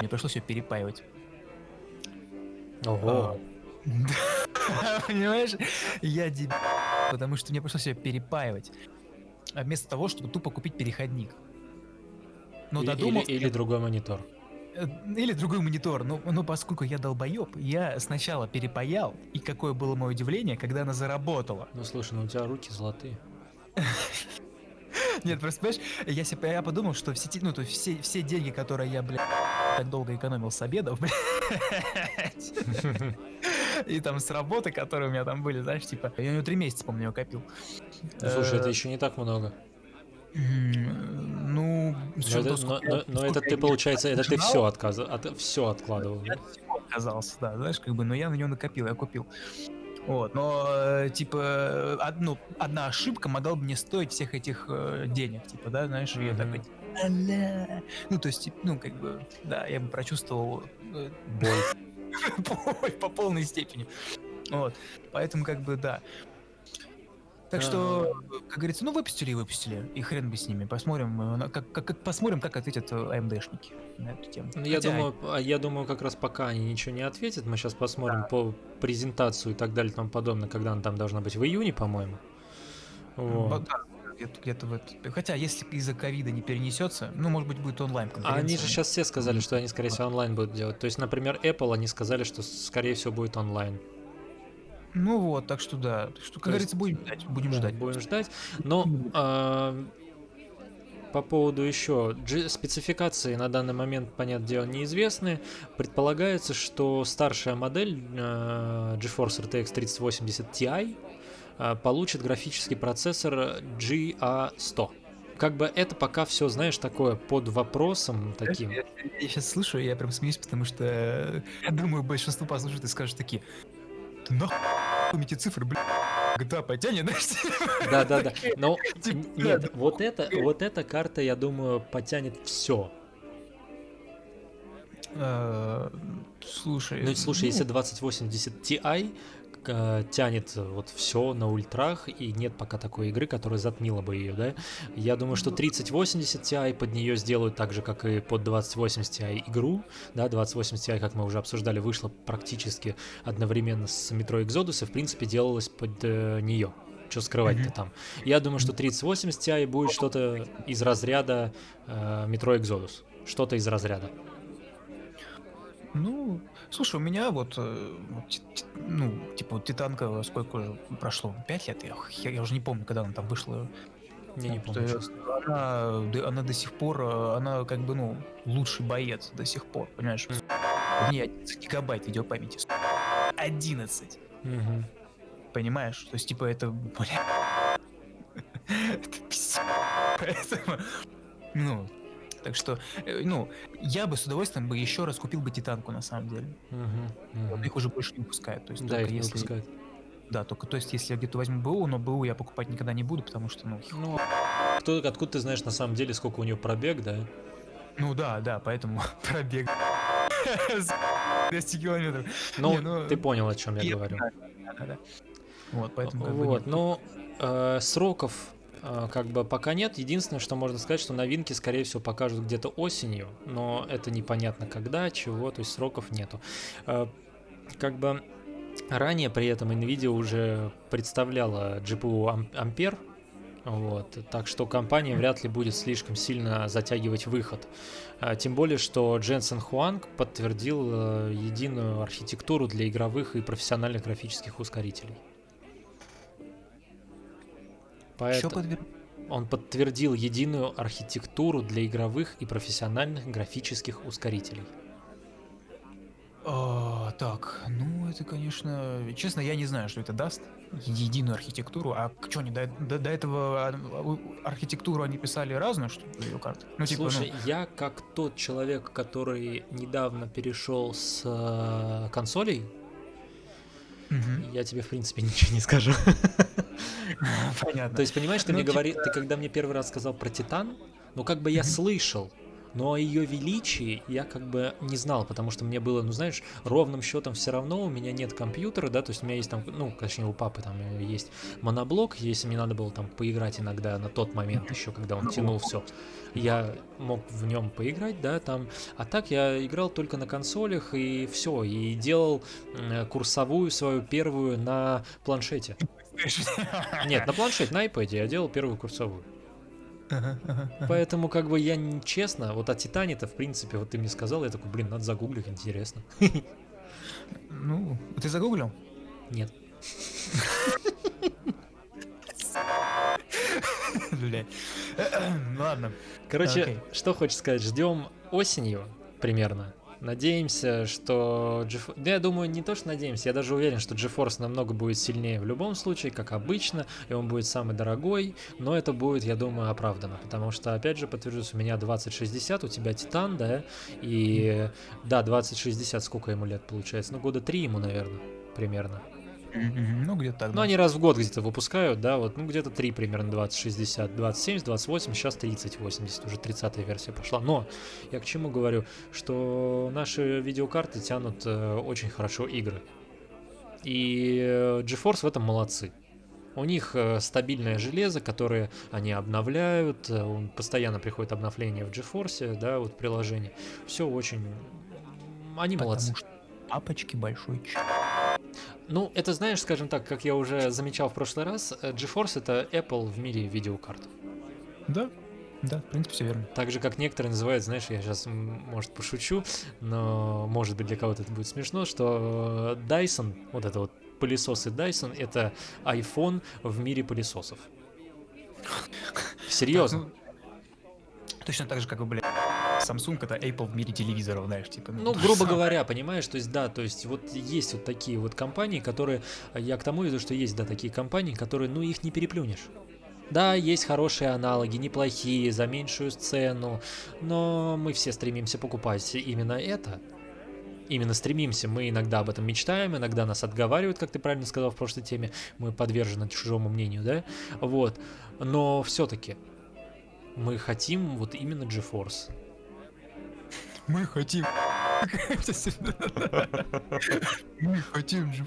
Мне пришлось ее перепаивать.
Ого.
Да. Понимаешь? Я дебил, потому что мне пришлось ее перепаивать. А вместо того, чтобы тупо купить переходник. Ну,
Или-
додумался,
или, или другой монитор.
Э, Или другой монитор. Но, но поскольку я долбоеб, я сначала перепаял, и какое было мое удивление, когда она заработала.
Ну слушай, ну у тебя руки золотые.
Нет, просто понимаешь, я, себе, я подумал, что все, ну, то все, все деньги, которые я, блядь, так долго экономил с обедов, блядь, и там с работы, которые у меня там были, знаешь, типа, я у него три месяца, помню, копил.
Слушай, это
Э,
еще не так много.
Ну,
Но это, но- но- но ты, получается, это ты все отказа, от, все откладывал.
Я всего отказался, да, знаешь, как бы, но я на него накопил, я купил. Вот, но, э, типа, одну, одна ошибка могла бы мне стоить всех этих э, денег, типа, да, знаешь, и я такой, ну, то есть, ну, как бы, да, я бы прочувствовал
Боль.
боль по полной степени. Вот, поэтому, как бы, да. Так что, как говорится, ну выпустили и выпустили, и хрен бы с ними. Посмотрим, э, как, как, как- посмотрим, как ответят э, AMD-шники на эту тему.
Ну, я
Хотя,
думаю, а я думаю, как раз пока они ничего не ответят, мы сейчас посмотрим по презентацию и так далее и тому подобное, когда она там должна быть в июне, по-моему. Вот.
Да, где-то, где-то в это- Хотя, если из-за ковида не перенесется, ну, может быть, будет онлайн
А они же сейчас все сказали, что они, скорее всего, онлайн будут делать. То есть, например, Apple, они сказали, что, скорее всего, будет онлайн.
Ну вот, так что да. Так что, как
То есть-
говорится, будем ждать. Будем
Да,
ждать.
Будем ждать. Но а, по поводу еще спецификации на данный момент, понятное дело, неизвестны. Предполагается, что старшая модель а, GeForce RTX 3080 Ti получит графический процессор GA100. Как бы это пока все, знаешь, такое под вопросом таким.
Я, сейчас слышу, я прям смеюсь, потому что э, я думаю, большинство послушает и скажет такие, ты нахуй эти цифры, блядь, GTA потянет, знаешь?
Да, да, да. Но
Типа, да,
нет,
да.
вот это, вот эта карта, я думаю, потянет все.
Э, Слушай.
Ну, слушай, если 2080 Ti э, тянет вот все на ультрах, и нет пока такой игры, которая затмила бы ее, да, я думаю, что 3080 Ti под нее сделают так же, как и под 2080 Ti игру, да, 2080 Ti, как мы уже обсуждали, вышла практически одновременно с Metro Exodus, и, в принципе, делалась под нее. Что скрывать-то
Мгм.
там? Я думаю, что 3080 Ti будет что-то из разряда э, Metro Exodus. Что-то из разряда.
Ну, слушай, у меня вот, э, ну, типа, Титанка сколько прошло? Пять лет? Я, я- я уже не помню, когда она там вышла.
Я не помню.
Она, она до сих пор, э, она как бы, ну, лучший боец до сих пор, понимаешь? В ней 11 гигабайт видеопамяти. сука. 11,
Мгм.
понимаешь? То есть, типа, это, бля... Это. Поэтому, ну, так что, э, ну, я бы с удовольствием бы еще раз купил бы Титанку, на самом деле. Вот
Мгм.
их уже больше не выпускают. То есть,
Да,
только
их не
если...
выпускают.
Да, только то есть, если я где-то возьму БУ, но БУ я покупать никогда не буду, потому что, ну,
Ну, кто, откуда ты знаешь на самом деле, сколько у нее пробег, да?
ну да, да, поэтому пробег 200 километров.
Ну,
Не, ну,
ты понял, о чем я
И-
говорю.
Да, да, да. Вот, поэтому как бы
Вот,
нет.
но э, сроков как бы пока нет. Единственное, что можно сказать, что новинки, скорее всего, покажут где-то осенью, но это непонятно когда, чего, то есть сроков нету. Э, как бы ранее при этом Nvidia уже представляла GPU Am- Ampere, вот, так что компания вряд ли будет слишком сильно затягивать выход. А, Тем более, что Дженсен Хуанг подтвердил э, единую архитектуру для игровых и профессиональных графических ускорителей. Поэтому
подвер-
он подтвердил единую архитектуру для игровых и профессиональных графических ускорителей.
А, так, ну это, конечно, честно, я не знаю, что это даст. Единую архитектуру. А что они до, до- до этого архитектуру они писали разную, что ли, видеокарты? Ну, типа, ну,
Слушай, я как тот человек, который недавно перешел с э, консолей,
мгм.
я тебе в принципе ничего не скажу.
понятно.
То есть, понимаешь, ты
Ну,
мне
типа-
говори, ты когда мне первый раз сказал про Титан, ну как бы я слышал, но о ее величии я как бы не знал, потому что мне было, ну знаешь, ровным счетом все равно, у меня нет компьютера, да, то есть у меня есть там, ну, точнее, у папы там есть моноблок, если мне надо было там поиграть иногда на тот момент еще, когда он
Ну,
тянул все, я мог в нем поиграть, да, там, а так я играл только на консолях и все, и делал курсовую свою первую на планшете. Нет, на планшете, на iPad я делал первую курсовую.
Ага, ага, ага.
Поэтому, как бы, я честно, вот о Титане-то, в принципе, вот ты мне сказал, я такой, блин, надо загуглить, интересно.
Ну, ты загуглил?
Нет.
Ладно.
Короче, что хочешь сказать, ждем осенью примерно. Надеемся, что... GeFo- Да, я думаю, не то, что надеемся, я даже уверен, что GeForce намного будет сильнее в любом случае, как обычно, и он будет самый дорогой, но это будет, я думаю, оправдано, потому что, опять же, подтвержусь, у меня 2060, у тебя Титан, да, и, да, 2060, сколько ему лет получается? Ну, года три ему, наверное, примерно.
Ну, где-то так.
Ну, они раз в год где-то выпускают, да, вот, ну, где-то 3 примерно 2060, 2070, 28, сейчас 3080, уже 30 версия пошла. Но я к чему говорю, что наши видеокарты тянут э, очень хорошо игры. И э, GeForce в этом молодцы. У них э, стабильное железо, которое они обновляют, постоянно приходит обновление в GeForce, да, вот приложение. Все очень... Они молодцы.
Потому что папочки большой ч-
Ну, это знаешь, скажем так, как я уже замечал в прошлый раз, э, GeForce это Apple в мире видеокарт.
Да, да, в принципе, все верно.
Так же, как некоторые называют, знаешь, я сейчас, может, пошучу, но, может быть, для кого-то это будет смешно, что э, Dyson, вот это вот пылесосы Dyson, это iPhone в мире пылесосов. Серьезно.
Ну, Точно так же, как, бля, Samsung это Apple в мире телевизоров, знаешь, типа.
Ну, грубо говоря, понимаешь, то есть, да, то есть, вот есть вот такие вот компании, которые, я к тому веду, что есть, да, такие компании, которые, ну, их не переплюнешь. Да, есть хорошие аналоги, неплохие, за меньшую цену, но мы все стремимся покупать именно это. Именно стремимся, мы иногда об этом мечтаем, иногда нас отговаривают, как ты правильно сказал в прошлой теме, мы подвержены чужому мнению, да, вот, но все-таки мы хотим вот именно GeForce.
Мы хотим. Мы хотим же.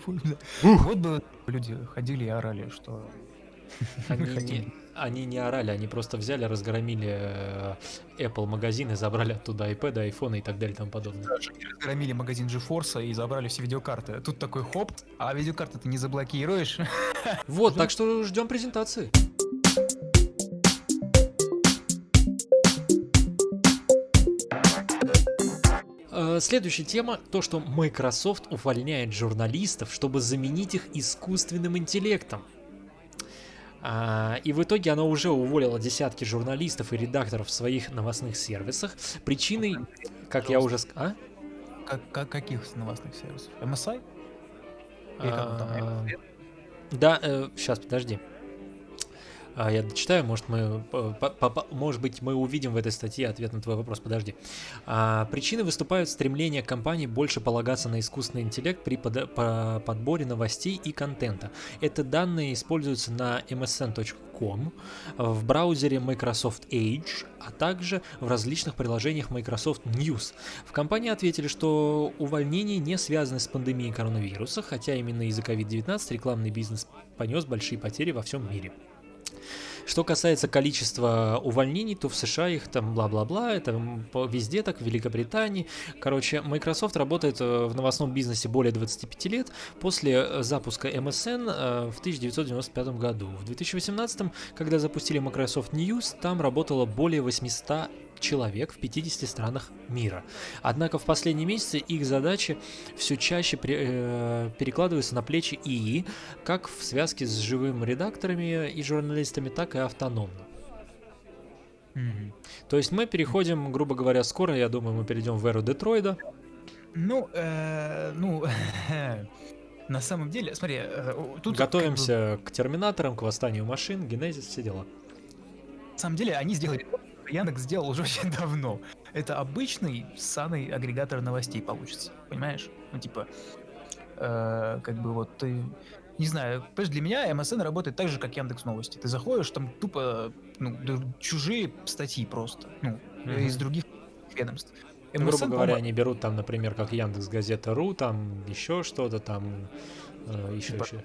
Вот бы люди ходили и орали, что
Они не, они не орали, они просто взяли, разгромили э, Apple магазин и забрали оттуда iPad, iPhone и так далее и тому подобное.
Разгромили магазин GeForce и забрали все видеокарты. Тут такой хоп, а видеокарты ты не заблокируешь.
Вот, так что ждем презентации. Следующая тема то, что Microsoft увольняет журналистов, чтобы заменить их искусственным интеллектом. А, И в итоге она уже уволила десятки журналистов и редакторов в своих новостных сервисах. Причиной, как я уже сказал...
Как, как- каких новостных сервисов? MSI? Или как там?
А, Да, сейчас, подожди. А, Я дочитаю, может, мы, по- может быть, мы увидим в этой статье ответ на твой вопрос. Подожди. А, Причины выступают стремление компаний больше полагаться на искусственный интеллект при подборе новостей и контента. Это данные используются на msn.com, в браузере Microsoft Edge, а также в различных приложениях Microsoft News. В компании ответили, что увольнения не связаны с пандемией коронавируса, хотя именно из-за COVID-19 рекламный бизнес понес большие потери во всем мире. Что касается количества увольнений, то в США их там бла-бла-бла, это везде так, в Великобритании. Короче, Microsoft работает э, в новостном бизнесе более 25 лет после э, запуска MSN э, в 1995 году. В 2018, когда запустили Microsoft News, там работало более 800 человек в 50 странах мира. Однако в последние месяцы их задачи все чаще э, перекладываются на плечи ИИ, как в связке с живыми редакторами и журналистами, так и автономно.
Мгм.
То есть мы переходим, грубо говоря, скоро, я думаю, мы перейдем в эру Детройда.
Ну, э, ну, на самом деле, смотри, э, тут как бы,
Готовимся к терминаторам, к восстанию машин, генезис, все дела.
на самом деле они сделали Яндекс сделал уже очень давно. Это обычный ссаный агрегатор новостей получится, понимаешь? Ну, типа, э, как бы вот ты... Не знаю, для меня MSN работает так же, как Яндекс Новости. Ты заходишь, там тупо ну, чужие статьи просто, ну,
Мгм.
из других ведомств.
Ну, грубо
MSN,
говоря, они берут там, например, как Яндекс Газета.ру, там еще что-то, там э, еще,
Типа-
еще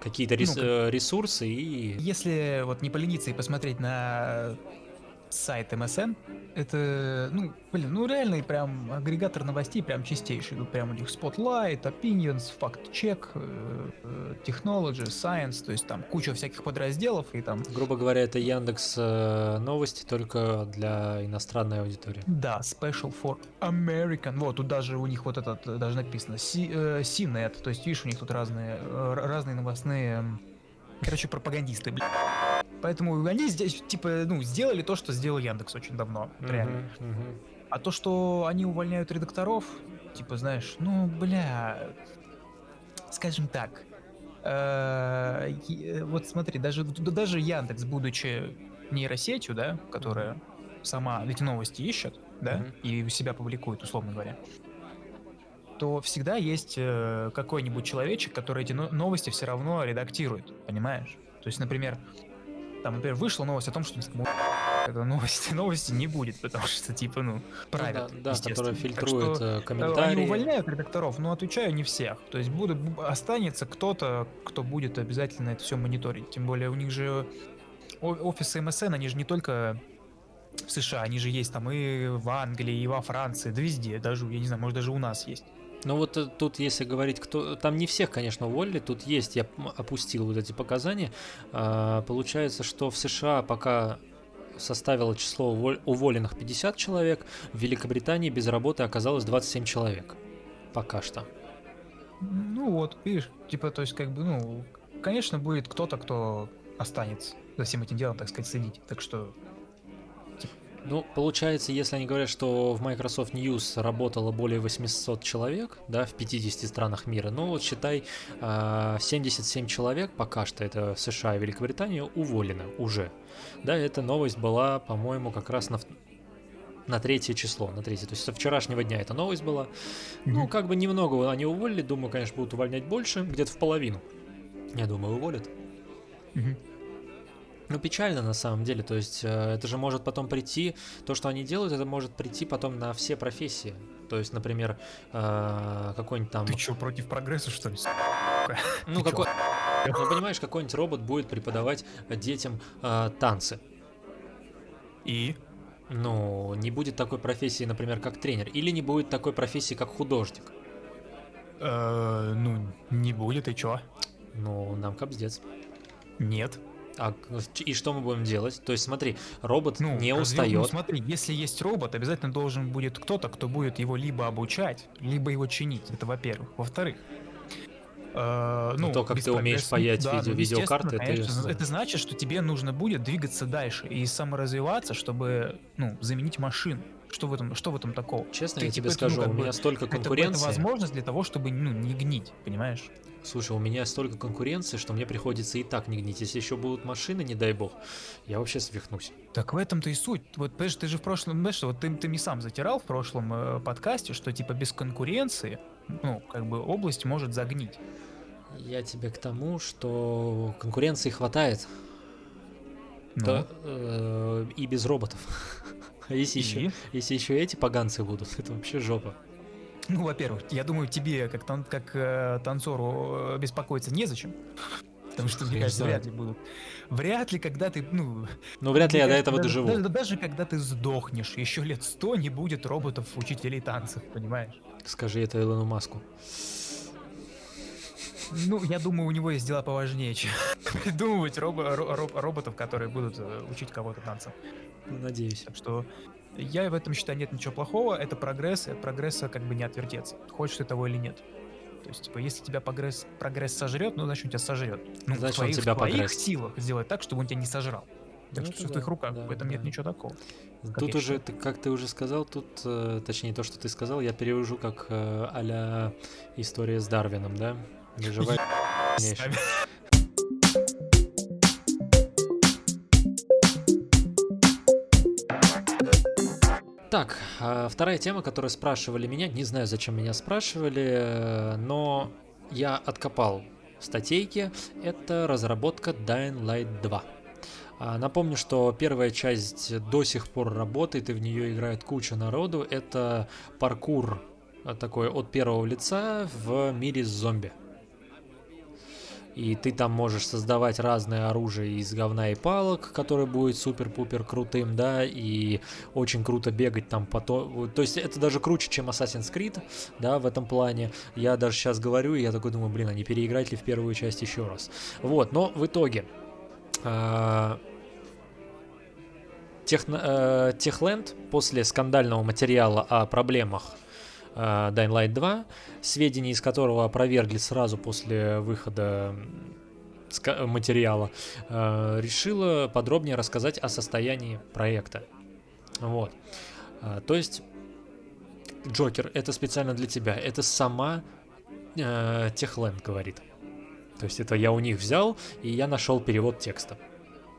какие-то рес-
Ну,
э, ресурсы и...
Если вот не полениться и посмотреть на сайт MSN. Это, ну, блин, ну реальный прям агрегатор новостей, прям чистейший. Тут прям у них Spotlight, Opinions, Fact Check, э, э, Technology, Science, то есть там куча всяких подразделов и там...
Грубо говоря, это Яндекс э, новости только для иностранной аудитории.
Да, Special for American. Вот, тут даже у них вот этот, даже написано, C, CNET, то есть видишь, у них тут разные, разные новостные, короче, пропагандисты, блин. Поэтому они здесь, типа, ну, сделали то, что сделал Яндекс очень давно, реально.
Мгм, мгм.
А то, что они увольняют редакторов, типа, знаешь, ну, бля, скажем так, э, е- вот смотри, даже, да даже Яндекс, будучи нейросетью, да, которая сама эти новости ищет, да,
Мгм.
и у себя публикует, условно говоря, то всегда есть э, какой-нибудь человечек, который эти но- новости все равно редактирует, понимаешь? То есть, например, там, например, вышла новость о том, что типа, новости, новости не будет, потому что, типа, ну,
Ну
правят,
да, да,
Так
фильтрует
что,
э,
э,
комментарии.
Они увольняют редакторов, но отвечаю не всех. То есть будут, б- останется кто-то, кто будет обязательно это все мониторить. Тем более у них же офисы МСН, они же не только в США, они же есть там и в Англии, и во Франции, да везде, даже, я не знаю, может даже у нас есть.
Ну вот э, тут, если говорить, кто... Там не всех, конечно, уволили, тут есть, я опустил вот эти показания. А, Получается, что в США пока составило число уволенных 50 человек, в Великобритании без работы оказалось 27 человек. Пока что.
Ну вот, видишь, типа, то есть как бы, ну, конечно, будет кто-то, кто останется за всем этим делом, так сказать, следить. Так что
Ну, получается, если они говорят, что в Microsoft News работало более 800 человек, да, в 50 странах мира, ну вот считай, а, 77 человек пока что, это США и Великобритания, уволены уже. Да, эта новость была, по-моему, как раз на, на третье число, на третье, то есть со вчерашнего дня эта новость была. Ну, как бы немного они уволили, думаю, конечно, будут увольнять больше, где-то в половину. Я думаю, уволят.
Мгм.
Ну, печально на самом деле, то есть э, это же может потом прийти, то, что они делают, это может прийти потом на все профессии. То есть, например, э, какой-нибудь там...
ты что, против прогресса, что ли?
Ну, какой... Ну, понимаешь, какой-нибудь робот будет преподавать детям э, танцы.
И?
Ну, не будет такой профессии, например, как тренер. Или не будет такой профессии, как художник.
Ну, не будет, и чё?
Ну, нам капздец.
Нет.
А, и что мы будем делать? То есть, смотри, робот
Ну,
не устает.
Ну, смотри, если есть робот, обязательно должен будет кто-то, кто будет его либо обучать, либо его чинить. Это во-первых. Во-вторых, э,
Ну, то, как ты умеешь
прогресса-
паять
да,
видео-
ну,
видеокарты,
естественно,
ты-
конечно, это значит, что тебе нужно будет двигаться дальше и саморазвиваться, чтобы, ну, заменить машину. Что в этом, что в этом такого?
Честно,
Ты,
я тебе
типа, это, ну,
скажу,
как
у
бы,
меня столько
Это- Это,
конкуренции.
возможность для того, чтобы, ну, не гнить, понимаешь?
Слушай, у меня столько конкуренции, что мне приходится и так не гнить. Если еще будут машины, не дай бог, я вообще свихнусь.
Так в этом-то и суть. Вот, понимаешь, ты же в прошлом, знаешь, вот ты, ты мне сам затирал в прошлом э, подкасте, что типа без конкуренции, ну, как бы область может загнить.
Я тебе к тому, что конкуренции хватает.
Ну,
Да, э, и без роботов. А если
и?
еще, если еще эти поганцы будут, это вообще жопа.
Ну, во-первых, я думаю, тебе, как, тан- как э, танцору, э, беспокоиться незачем. Потому что, мне кажется, вряд ли будут. Вряд ли, когда ты, ну...
Но вряд ли я до этого
даже,
доживу.
Даже, даже когда ты сдохнешь, еще лет сто не будет роботов-учителей танцев, понимаешь?
Скажи это Илону Маску.
Ну, я думаю, у него есть дела поважнее, чем придумывать робо- ро- ро- роботов, которые будут э, учить кого-то танцам.
Ну, Надеюсь.
Так что я в этом считаю нет ничего плохого, это прогресс, и от прогресса как бы не отвертеться, хочешь ты того или нет. То есть, типа, если тебя прогресс, прогресс сожрет, ну, значит, он тебя сожрет. Ну,
Значит,
в твоих,
тебя
в твоих
прогресс.
силах сделать так, чтобы он тебя не сожрал. Так
Ну,
что в твоих руках,
да,
в этом нет
да.
ничего такого.
Тут уже, ты- как ты уже сказал, тут, э, точнее, то, что ты сказал, я перевожу как э, а-ля история с Дарвином, да? Выживай, конечно. Так, а, вторая тема, которую спрашивали меня, не знаю, зачем меня спрашивали, э, но я откопал статейки, это разработка Dying Light 2. А, Напомню, что первая часть до сих пор работает, и в нее играет куча народу. Это паркур а, такой от первого лица в мире зомби. И ты там можешь создавать разное оружие из говна и палок, которое будет супер-пупер крутым, да, и очень круто бегать там по то... Есть это даже круче, чем Assassin's Creed, да, в этом плане. Я даже сейчас говорю, и я такой думаю, блин, а не переиграть ли в первую часть еще раз? Вот, но в итоге... а, э, Техленд после скандального материала о проблемах Dying Light 2, сведения из которого опровергли сразу после выхода ска- материала, э, решила подробнее рассказать о состоянии проекта. Вот. То есть, Джокер, это специально для тебя. Это сама э, Техленд говорит. То есть это я у них взял, и я нашел перевод текста.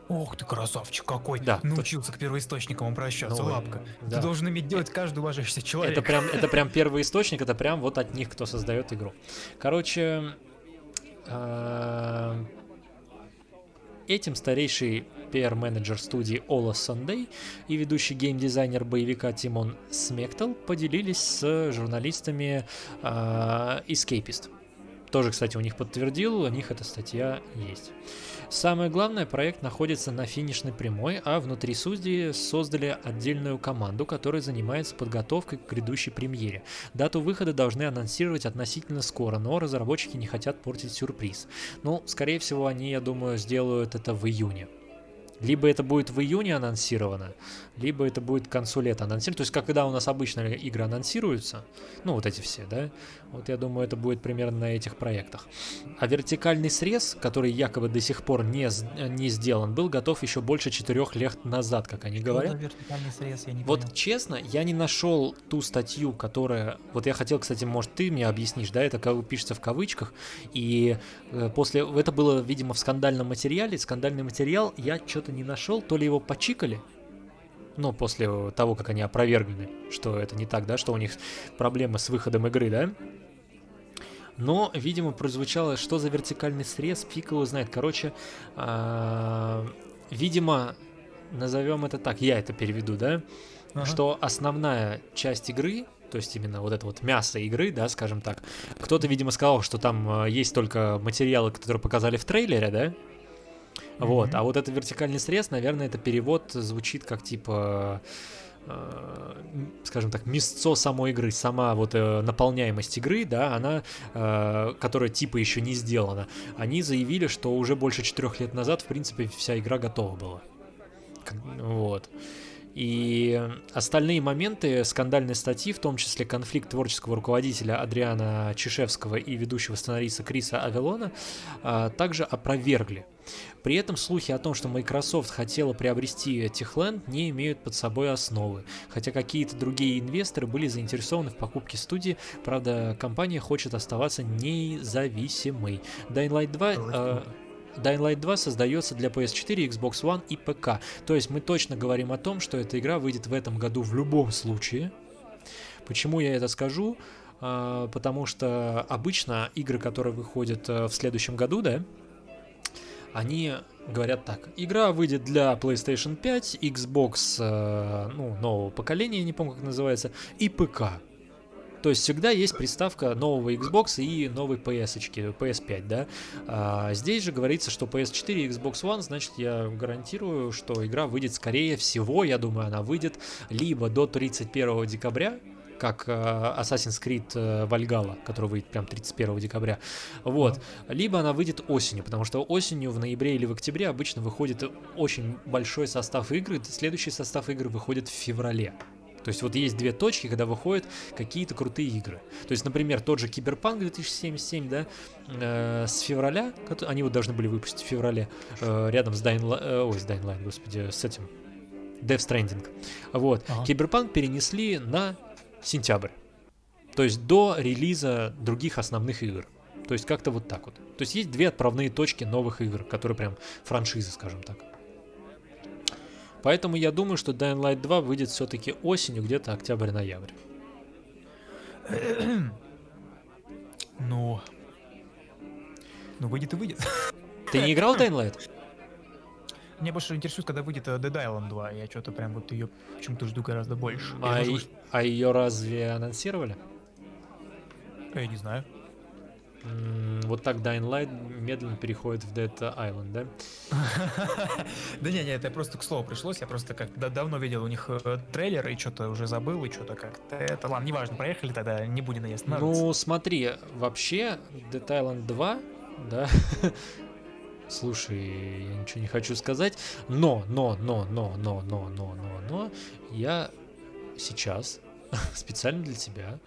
Ох ты красавчик какой.
Да,
Научился к первоисточникам обращаться,
Ну,
лапка.
да.
Ты должен иметь делать каждый уважающийся человек.
Это прям, это прям первый источник, это прям вот от них, кто создает игру. Короче, э, этим старейший PR-менеджер студии Ола Sunday и ведущий геймдизайнер боевика Тимон Смектал поделились с журналистами э, Escapist. Тоже, кстати, у них подтвердил, у них эта статья есть. Самое главное, проект находится на финишной прямой, а внутри судьи создали отдельную команду, которая занимается подготовкой к грядущей премьере. Дату выхода должны анонсировать относительно скоро, но разработчики не хотят портить сюрприз. Ну, скорее всего, они, я думаю, сделают это в июне. Либо это будет в июне анонсировано, либо это будет к концу лета анонсировано. То есть, как когда у нас обычно игры анонсируются, ну, вот эти все, да, вот я думаю, это будет примерно на этих проектах. А вертикальный срез, который якобы до сих пор не, не сделан, был готов еще больше четырех лет назад, как они говорят.
вертикальный срез, я не
Вот
понял.
честно, я не нашел ту статью, которая... Вот я хотел, кстати, может, ты мне объяснишь, да, это как пишется в кавычках, и э, после... Это было, видимо, в скандальном материале, скандальный материал я что-то не нашел, то ли его почикали, ну, после того, как они опровергли, что это не так, да, что у них проблемы с выходом игры, да, но, видимо, прозвучало, что за вертикальный срез, фиг его знает. Короче, а, видимо, назовем это так, я это переведу, да,
Ага.
что основная часть игры, то есть именно вот это вот мясо игры, да, скажем так, кто-то, видимо, сказал, что там э, есть только материалы, которые показали в трейлере, да, вот, а вот это вертикальный срез, наверное, это перевод звучит как типа, э, скажем так, мясцо самой игры, сама вот э, наполняемость игры, да, она, э, которая типа еще не сделана. Они заявили, что уже больше четырех лет назад, в принципе, вся игра готова была. Вот. И остальные моменты скандальной статьи, в том числе конфликт творческого руководителя Адриана Чешевского и ведущего сценариста Криса Авелона, а, также опровергли. При этом слухи о том, что Microsoft хотела приобрести Techland, не имеют под собой основы, хотя какие-то другие инвесторы были заинтересованы в покупке студии, правда, компания хочет оставаться независимой. Dying Light 2
Очень
э. Dying Light 2 создается для PS4, Xbox One и ПК. То есть мы точно говорим о том, что эта игра выйдет в этом году в любом случае. Почему я это скажу? А, Потому что обычно игры, которые выходят э, в следующем году, да, они говорят так. Игра выйдет для PlayStation 5, Xbox, э, ну, нового поколения, не помню, как называется, и ПК. То есть всегда есть приставка нового Xbox и новой PS, -очки, PS5, да. А здесь же говорится, что PS4 и Xbox One, значит, я гарантирую, что игра выйдет скорее всего, я думаю, она выйдет либо до 31 декабря, как э, Assassin's Creed э, Valhalla, который выйдет прям 31 декабря. Вот. Либо она выйдет осенью, потому что осенью, в ноябре или в октябре обычно выходит очень большой состав игры, следующий состав игр выходит в феврале. То есть вот есть две точки, когда выходят какие-то крутые игры. То есть, например, тот же Киберпанк 2077, да, э, с февраля, они вот должны были выпустить в феврале, э, рядом с Dying Li- э, ой, с Dying Light, господи, с этим, Death Stranding. Вот.
Ага.
Киберпанк перенесли на сентябрь. То есть до релиза других основных игр. То есть как-то вот так вот. То есть есть две отправные точки новых игр, которые прям франшизы, скажем так. Поэтому я думаю, что Dying Light 2 выйдет все-таки осенью, где-то октябрь-ноябрь.
Ну... Ну, выйдет и выйдет.
Ты не играл в Dying Light?
Меня больше интересует, когда выйдет э, Dead Island 2. Я что-то прям вот ее почему-то жду гораздо больше.
А, и- а ее разве анонсировали?
я не знаю.
Вот так Dying Light медленно переходит в Dead Island, да?
Да не, не, это просто к слову пришлось. Я просто как да- давно видел у них э, трейлер и что-то уже забыл, и что-то как-то. Это ладно, неважно, проехали тогда, не будем на ней.
Ну, смотри, вообще, Dead Island 2, да, слушай, я ничего не хочу сказать, но, но, но, но, но, но, но, но, но, я сейчас специально для тебя,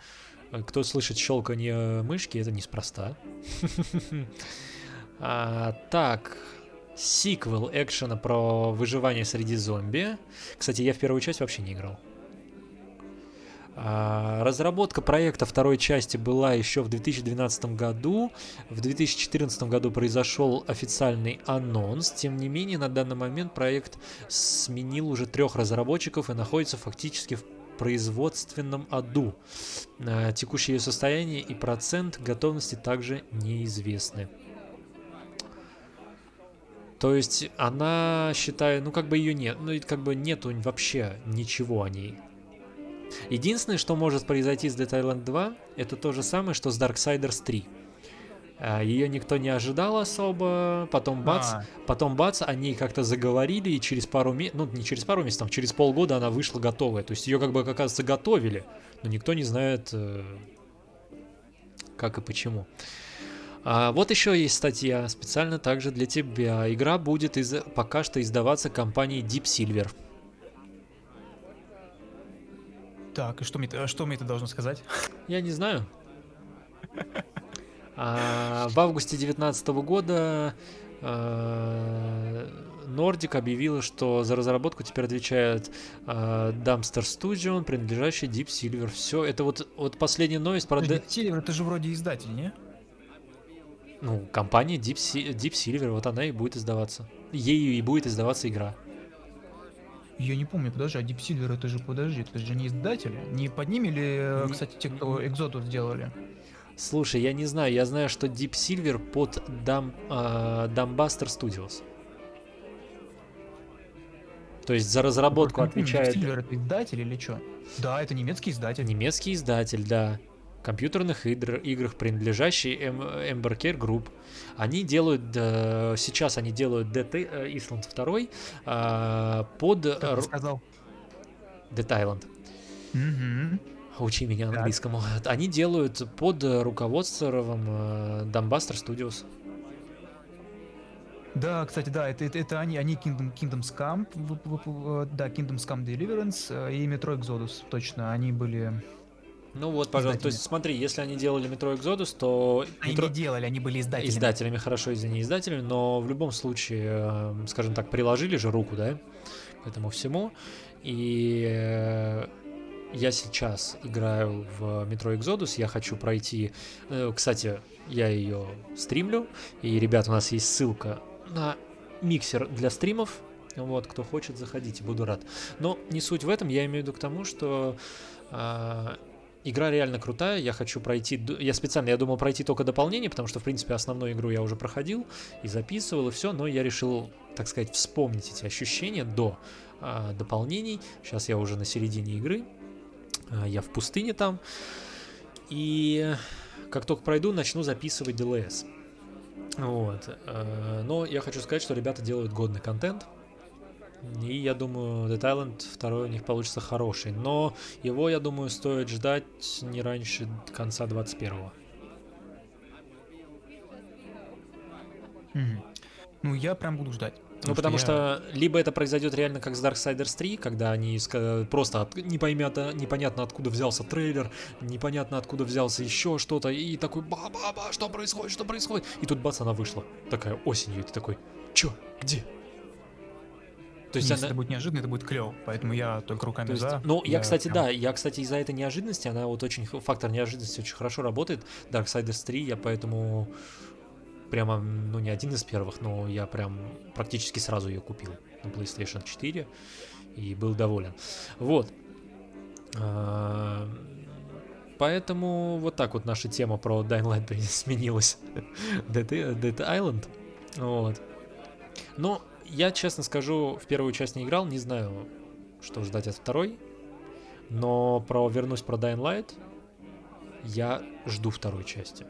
э, кто слышит щелканье мышки, это неспроста. А, так, сиквел экшена про выживание среди зомби. Кстати, я в первую часть вообще не играл. А, Разработка проекта второй части была еще в 2012 году. В 2014 году произошел официальный анонс. Тем не менее, на данный момент проект сменил уже трех разработчиков и находится фактически в производственном аду. А, Текущее ее состояние и процент готовности также неизвестны. То есть она, считаю, ну как бы ее нет, ну как бы нету вообще ничего о ней. Единственное, что может произойти с Dead Island 2, это то же самое, что с Darksiders 3. Ее никто не ожидал особо, потом бац,
А,
потом бац, они как-то заговорили, и через пару месяцев, ну не через пару месяцев, там, через полгода она вышла готовая. То есть ее как бы, оказывается, готовили, но никто не знает, э, как и почему. А, вот еще есть статья специально также для тебя. Игра будет из, пока что издаваться компанией Deep Silver.
Так, и что мне, это- что мне это должно сказать?
Я не знаю. А, в августе 2019 года Нордик объявила, что за разработку теперь отвечает а, Dumpster Studio, принадлежащий Deep Silver. Все, это вот, вот последняя новость про... Де-
Сильвер, это же вроде издатель, не?
Ну, компания Deep, Deep Silver, вот она и будет издаваться. Ею и будет издаваться игра.
Я не помню, подожди, а Deep Silver это же, подожди, это же не издатели? Не под ними ли, э,
Не-
кстати, те, кто Exodus сделали?
Слушай, я не знаю, я знаю, что Deep Silver под Dam, а, Dumbbuster Studios. То есть за разработку отвечает
Deep Silver это издатель или что? Да, это немецкий издатель.
немецкий издатель, да, компьютерных игр, играх, принадлежащий Em- Ember Care Group. Они делают, э, сейчас они делают I- э, Island 2 э, под
Как ты сказал.
Dead Island.
Мгм.
Учи меня
Так.
английскому. Они делают под руководством Dumbbuster Studios.
Да, кстати, да, это, это, это они, они Kingdom, Kingdom Scam, да, Kingdom Scam Deliverance и Metro Exodus, точно, они были...
Ну вот, пожалуйста, то есть смотри, если они делали Metro Exodus, то
Они
Metro-
не делали, они были издателями.
издателями, хорошо, извини, издателями, но в любом случае, э, скажем так, приложили же руку, да, к этому всему. И э, я сейчас играю в Metro Exodus, я хочу пройти, э, кстати, я ее стримлю, и, ребят, у нас есть ссылка на миксер для стримов, вот, кто хочет, заходите, буду рад. Но не суть в этом, я имею в виду к тому, что а, игра реально крутая, я хочу пройти, я специально, я думал пройти только дополнение, потому что, в принципе, основную игру я уже проходил и записывал, и все, но я решил, так сказать, вспомнить эти ощущения до а, дополнений. Сейчас я уже на середине игры, а, я в пустыне там, и как только пройду, начну записывать DLS. Вот. э, Но я хочу сказать, что ребята делают годный контент. И я думаю, Dead Island второй у них получится хороший. Но его, я думаю, стоит ждать не раньше конца 21-го.
Мгм. Ну, я прям буду ждать.
Ну, потому
я-
что либо это произойдет реально как с Darksiders 3, когда они просто от- непонятно, непонятно откуда взялся трейлер, непонятно откуда взялся еще что-то, и такой ба-ба-ба, что происходит, что происходит? И тут бац, она вышла, такая осенью, и ты такой, чё, где? То есть
Если
она...
это будет неожиданно, это будет клево. Поэтому я только руками
То есть,
за.
ну, я, кстати,
прям-
да, я, кстати, из-за этой неожиданности, она вот очень, фактор неожиданности очень хорошо работает. Darksiders 3, я поэтому прямо, ну, не один из первых, но я прям практически сразу ее купил на PlayStation 4 и был доволен. Вот. А, Поэтому вот так вот наша тема про Dying Light сменилась. Dead, Dead Island. Вот. Но я, честно скажу, в первую часть не играл, не знаю, что ждать от второй. Но про вернусь про Dying Light, я жду второй части.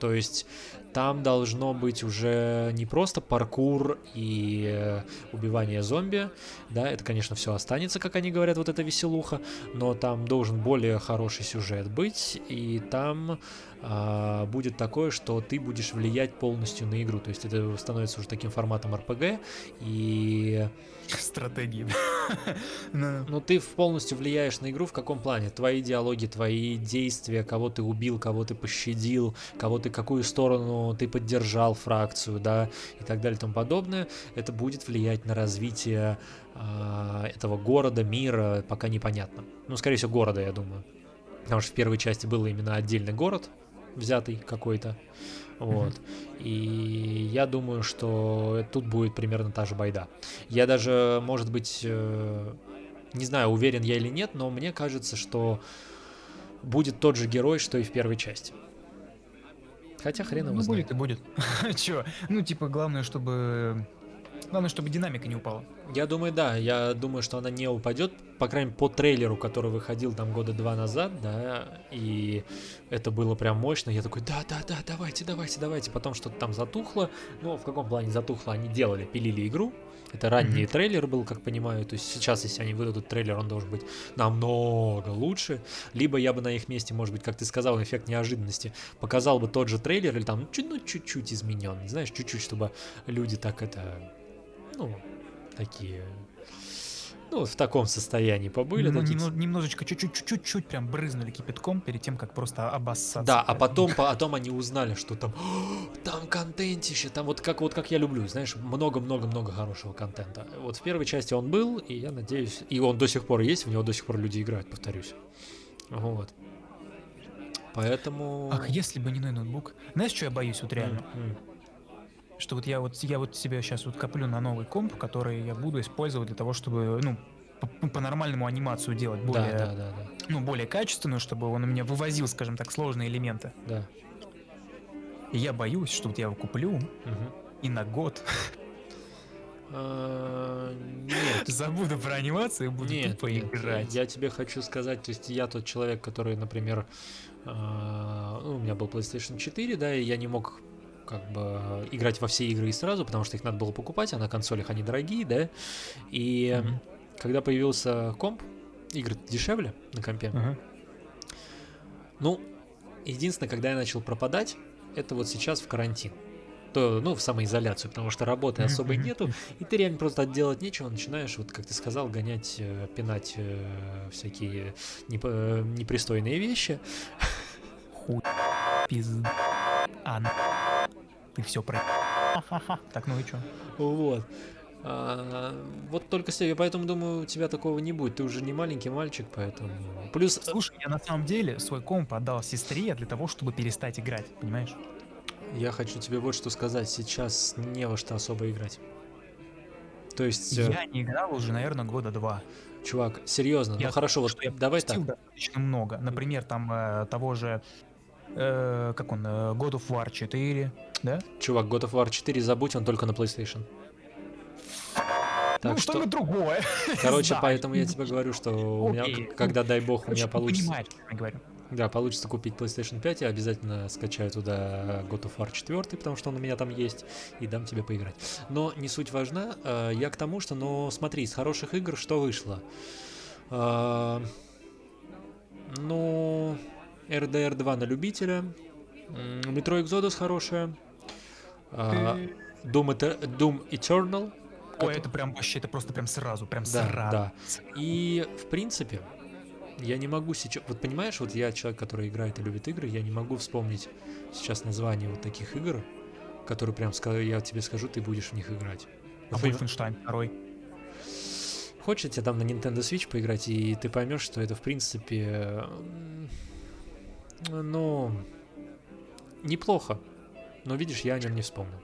То есть там должно быть уже не просто паркур и э, убивание зомби, да, это, конечно, все останется, как они говорят, вот эта веселуха, но там должен более хороший сюжет быть, и там а, будет такое, что ты будешь влиять полностью на игру, то есть это становится уже таким форматом RPG, и
Стратегии. Ну,
ну, ты полностью влияешь на игру в каком плане? Твои диалоги, твои действия, кого ты убил, кого ты пощадил, кого ты, какую сторону ты поддержал фракцию, да, и так далее и тому подобное. Это будет влиять на развитие а, этого города, мира, пока непонятно. Ну, скорее всего, города, я думаю. Потому что в первой части был именно отдельный город, взятый какой-то. Вот. И я думаю, что тут будет примерно та же байда. Я даже, может быть, э, не знаю, уверен я или нет, но мне кажется, что будет тот же герой, что и в первой части. Хотя хрен его
Ну,
знает.
будет и будет. Чё? Ну, типа, главное, чтобы... Главное, чтобы динамика не упала.
Я думаю, да, я думаю, что она не упадет, по крайней мере, по трейлеру, который выходил там года два назад, да, и это было прям мощно, я такой, да-да-да, давайте, давайте, давайте, потом что-то там затухло, ну, в каком плане затухло, они делали, пилили игру, это ранний
Мгм. трейлер
был, как понимаю, то есть сейчас, если они выдадут трейлер, он должен быть намного лучше, либо я бы на их месте, может быть, как ты сказал, эффект неожиданности, показал бы тот же трейлер или там, ну, чуть- чуть-чуть изменен, знаешь, чуть-чуть, чтобы люди так это, ну, такие, ну, в таком состоянии побыли.
Ну,
такие-
немно- немножечко, чуть-чуть, чуть-чуть прям брызнули кипятком перед тем, как просто обоссаться.
Да, а потом, потом они узнали, что там, «О, там контентище, там вот как, вот как я люблю, знаешь, много-много-много хорошего контента. Вот в первой части он был, и я надеюсь, и он до сих пор есть, в него до сих пор люди играют, повторюсь. Вот. Поэтому...
Ах, если бы не мой ноутбук. Знаешь, что я боюсь вот реально?
М.
Что вот я вот я вот себе сейчас вот коплю на новый комп, который я буду использовать для того, чтобы, ну, по- по-нормальному анимацию делать, более,
Да, да, да, да,
ну, более качественную, чтобы он у меня вывозил, скажем так, сложные элементы.
да.
И я боюсь, что вот я его куплю,
Мгм.
и на год
А, Нет,
забуду про анимацию и буду
Нет,
тупо
нет,
играть.
я тебе хочу сказать, то есть я тот человек, который, например, а, ну, у меня был PlayStation 4, да, и я не мог как бы играть во все игры и сразу, потому что их надо было покупать, а на консолях они дорогие, да, и
Мгм.
когда появился комп, игры дешевле на компе,
Ага.
ну, единственное, когда я начал пропадать, это вот сейчас в карантин. То, ну, в самоизоляцию, потому что работы особой нету, и ты реально просто отделать нечего, начинаешь, вот как ты сказал, гонять, э, пинать э, всякие неп- э, непристойные вещи.
Хуй, пизд, а на- ты все про... Так, ну и чё?
Вот. А, вот только себе, поэтому думаю, у тебя такого не будет. Ты уже не маленький мальчик, поэтому. Плюс. э,
Слушай, я на самом деле свой комп отдал сестре для того, чтобы перестать играть, понимаешь?
Я хочу тебе вот что сказать. Сейчас не во что особо играть. То есть, э,
Я не играл уже, наверное, года два.
чувак, серьезно,
Я
ну хорошо, вот
что я
давай так.
достаточно много. Например, там э, того же, э, как он, э, God of War 4, да?
Чувак, God of War 4 забудь, он только на PlayStation. Так
ну,
что,
что-нибудь другое.
короче, поэтому я тебе говорю, что у меня,
Окей.
когда, дай бог, у меня получится,
понимаешь, что я говорю.
да, получится купить PlayStation 5, я обязательно скачаю туда God of War 4, потому что он у меня там есть, и дам тебе поиграть. Но не суть важна, э, я к тому, что, ну, смотри, из хороших игр что вышло? Э, Ну, RDR 2 на любителя, м, Metro Exodus хорошая, Doom, Eter- Doom Eternal,
Ой, это прям вообще, это просто прям сразу, прям
Да,
сразу.
да. И, в принципе, я не могу сейчас... Вот понимаешь, вот я человек, который играет и любит игры, я не могу вспомнить сейчас название вот таких игр, которые прям я тебе скажу, ты будешь в них играть.
А
Вот поним-
Wolfenstein второй.
Хочешь, я тебе дам на Nintendo Switch поиграть, и ты поймешь, что это, в принципе, ну, неплохо. Но видишь, я о нем не вспомнил.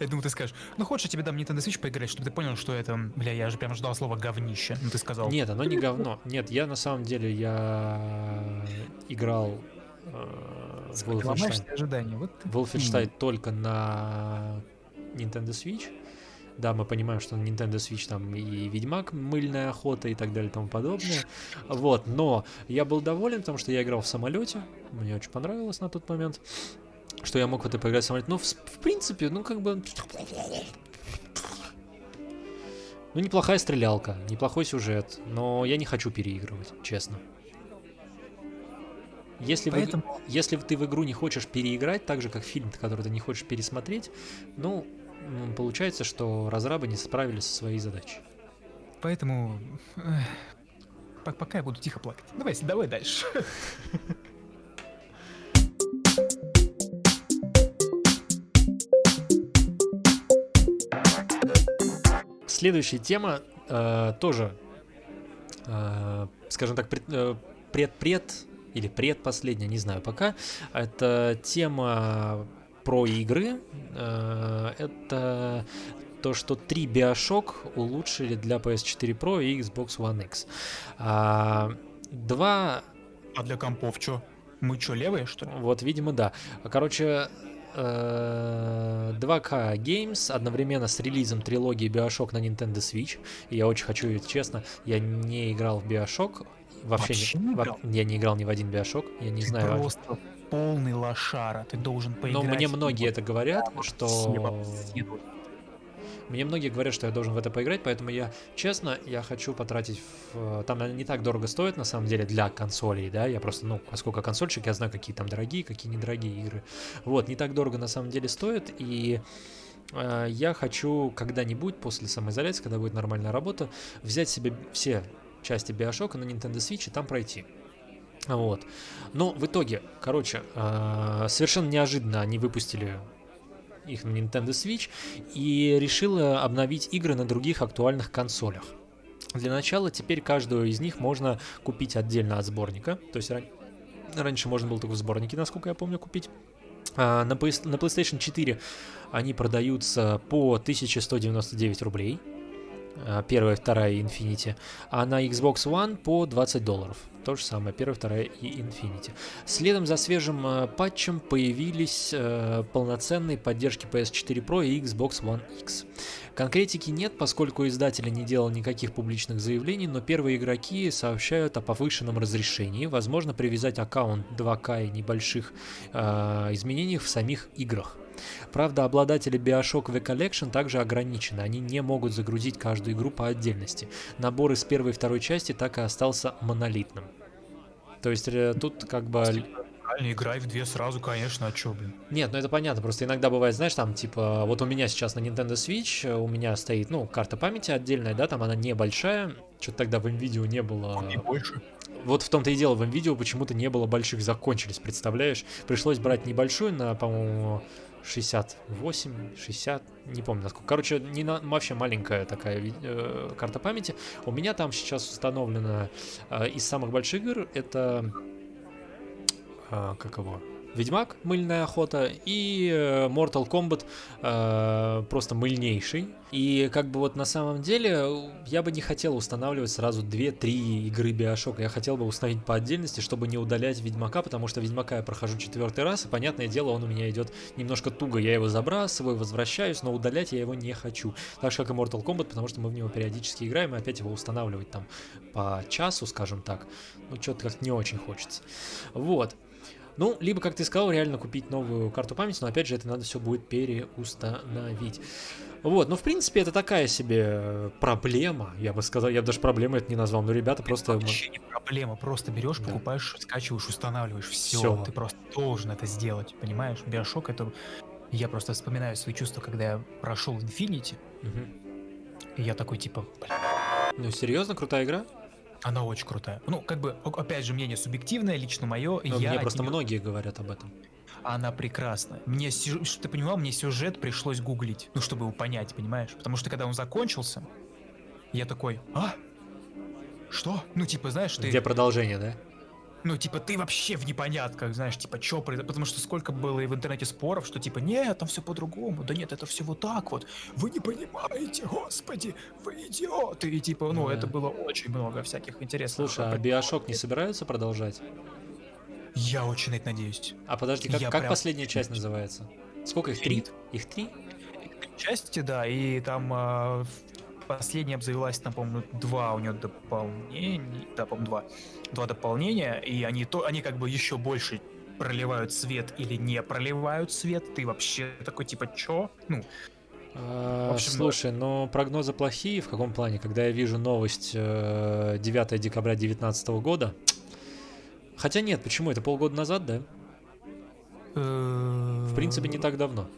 Я думаю, ты скажешь, ну хочешь, я тебе дам Nintendo Switch поиграть, чтобы ты понял, что это, бля, я же прям ждал слова говнище. Ну ты сказал.
Нет, оно не говно. Нет, я на самом деле я играл э, в Wolfenstein.
ожидания. Вот
Wolfenstein только на Nintendo Switch. Да, мы понимаем, что на Nintendo Switch там и Ведьмак, мыльная охота и так далее и тому подобное. Вот, но я был доволен, потому что я играл в самолете. Мне очень понравилось на тот момент, что я мог в это поиграть в самолете. Ну, в, в принципе, ну, как бы... Ну, неплохая стрелялка, неплохой сюжет, но я не хочу переигрывать, честно. Если,
Поэтому-
если ты в игру не хочешь переиграть, так же как фильм, который ты не хочешь пересмотреть, ну, получается, что разрабы не справились со своей задачей.
Поэтому... эх, по- Пока я буду тихо плакать. Давай, давай дальше.
Следующая тема э, тоже, э, скажем так, пред, э, предпред или предпоследняя, не знаю пока. Это тема про игры. Э, это то, что три Bioshock улучшили для PS4 Pro и Xbox One X. А, два
А для компов что? Мы что, левые, что ли?
вот, видимо, да. Короче, э, 2K Games одновременно с релизом трилогии Bioshock на Nintendo Switch. Я очень хочу, ведь честно, я не играл в Bioshock. Вообще,
Вообще
не,
не
во- я не играл ни в один Bioshock. Я не
Ты
знаю.
просто полный лошара. Ты должен
Но
поиграть.
мне
в
многие это говорят, что... Мне многие говорят, что я должен в это поиграть, поэтому я, честно, я хочу потратить... В... Там наверное, не так дорого стоит, на самом деле, для консолей, да, я просто, ну, поскольку консольщик, я знаю, какие там дорогие, какие недорогие игры. Вот, не так дорого на самом деле стоит, и э, я хочу когда-нибудь после самоизоляции, когда будет нормальная работа, взять себе все части Биошока на Nintendo Switch и там пройти. Вот. Но в итоге, короче, э, совершенно неожиданно они выпустили их на Nintendo Switch и решила обновить игры на других актуальных консолях. Для начала теперь каждую из них можно купить отдельно от сборника. То есть ран- раньше можно было только в сборнике, насколько я помню, купить. А, на, PS на PlayStation 4 они продаются по 1199 рублей. А, Первая, вторая и Infinity. А на Xbox One по 20 долларов. То же самое, первая, вторая и Infinity. Следом за свежим э, патчем появились э, полноценные поддержки PS4 Pro и Xbox One X. Конкретики нет, поскольку издатель не делал никаких публичных заявлений, но первые игроки сообщают о повышенном разрешении, возможно привязать аккаунт 2К и небольших э, изменениях в самих играх. Правда, обладатели Bioshock The Collection также ограничены, они не могут загрузить каждую игру по отдельности. Набор из первой и второй части так и остался монолитным. То есть э, тут как бы...
Играй в две сразу, конечно, а чё, блин?
Нет, ну это понятно, просто иногда бывает, знаешь, там, типа, вот у меня сейчас на Nintendo Switch, э, у меня стоит, ну, карта памяти отдельная, да, там она небольшая, что-то тогда в NVIDIA не было...
И больше.
Вот в том-то и дело, в NVIDIA почему-то не было больших, закончились, представляешь? Пришлось брать небольшую на, по-моему, 68, 60, не помню насколько. Короче, не на, вообще маленькая такая э, карта памяти. У меня там сейчас установлена э, из самых больших игр это э, как его? Ведьмак, мыльная охота, и э, Mortal Kombat э, просто мыльнейший. И как бы вот на самом деле я бы не хотел устанавливать сразу 2-3 игры Биошока. Я хотел бы установить по отдельности, чтобы не удалять Ведьмака, потому что Ведьмака я прохожу четвертый раз, и понятное дело, он у меня идет немножко туго. Я его забрасываю, возвращаюсь, но удалять я его не хочу. Так же, как и Mortal Kombat, потому что мы в него периодически играем, и опять его устанавливать там по часу, скажем так, ну что-то как-то не очень хочется. Вот. Ну, либо, как ты сказал, реально купить новую карту памяти, но опять же, это надо все будет переустановить. Вот, ну, в принципе, это такая себе э, проблема, я бы сказал, я бы даже проблему это не назвал, но ребята просто...
Вообще не проблема, просто берешь,
Да.
покупаешь, скачиваешь, устанавливаешь, все,
Всё.
ты просто должен это сделать, понимаешь? Биошок это... Я просто вспоминаю свои чувства, когда я прошел Infinity,
Мгм.
и я такой, типа, «Блин,
Ну, серьезно, крутая игра?
Она очень крутая. Ну, как бы, опять же, мнение субъективное, лично мое,
Ну,
я
мне просто
неё-
многие говорят об этом.
Она прекрасна. Мне, сю- что ты понимал, мне сюжет пришлось гуглить, ну, чтобы его понять, понимаешь? Потому что, когда он закончился, я такой, а? Что? Ну, типа, знаешь, ты...
Где продолжение, да?
Ну, типа, ты вообще в непонятках, знаешь, типа, что произошло. Потому что сколько было и в интернете споров, что типа, нет, там все по-другому. Да нет, это все вот так вот. Вы не понимаете, господи, вы идиоты. И типа, ну,
Да.
это было очень много всяких интересных.
Слушай, а Биошок не собираются продолжать?
Я очень на это надеюсь.
А подожди, как,
Я
как
прям
последняя часть называется? Сколько их? Три? Их три?
части, да, и там а, последняя обзавелась, там, по-моему, два у нее дополнения, да, по-моему, два, два дополнения, и они то, они как бы еще больше проливают свет или не проливают свет, ты вообще такой типа чё? Ну,
А,
общем,
Слушай, но прогнозы плохие в каком плане? Когда я вижу новость э, 9 декабря 2019 года. Хотя нет, почему? Это полгода назад, да?
в
В принципе, не так давно.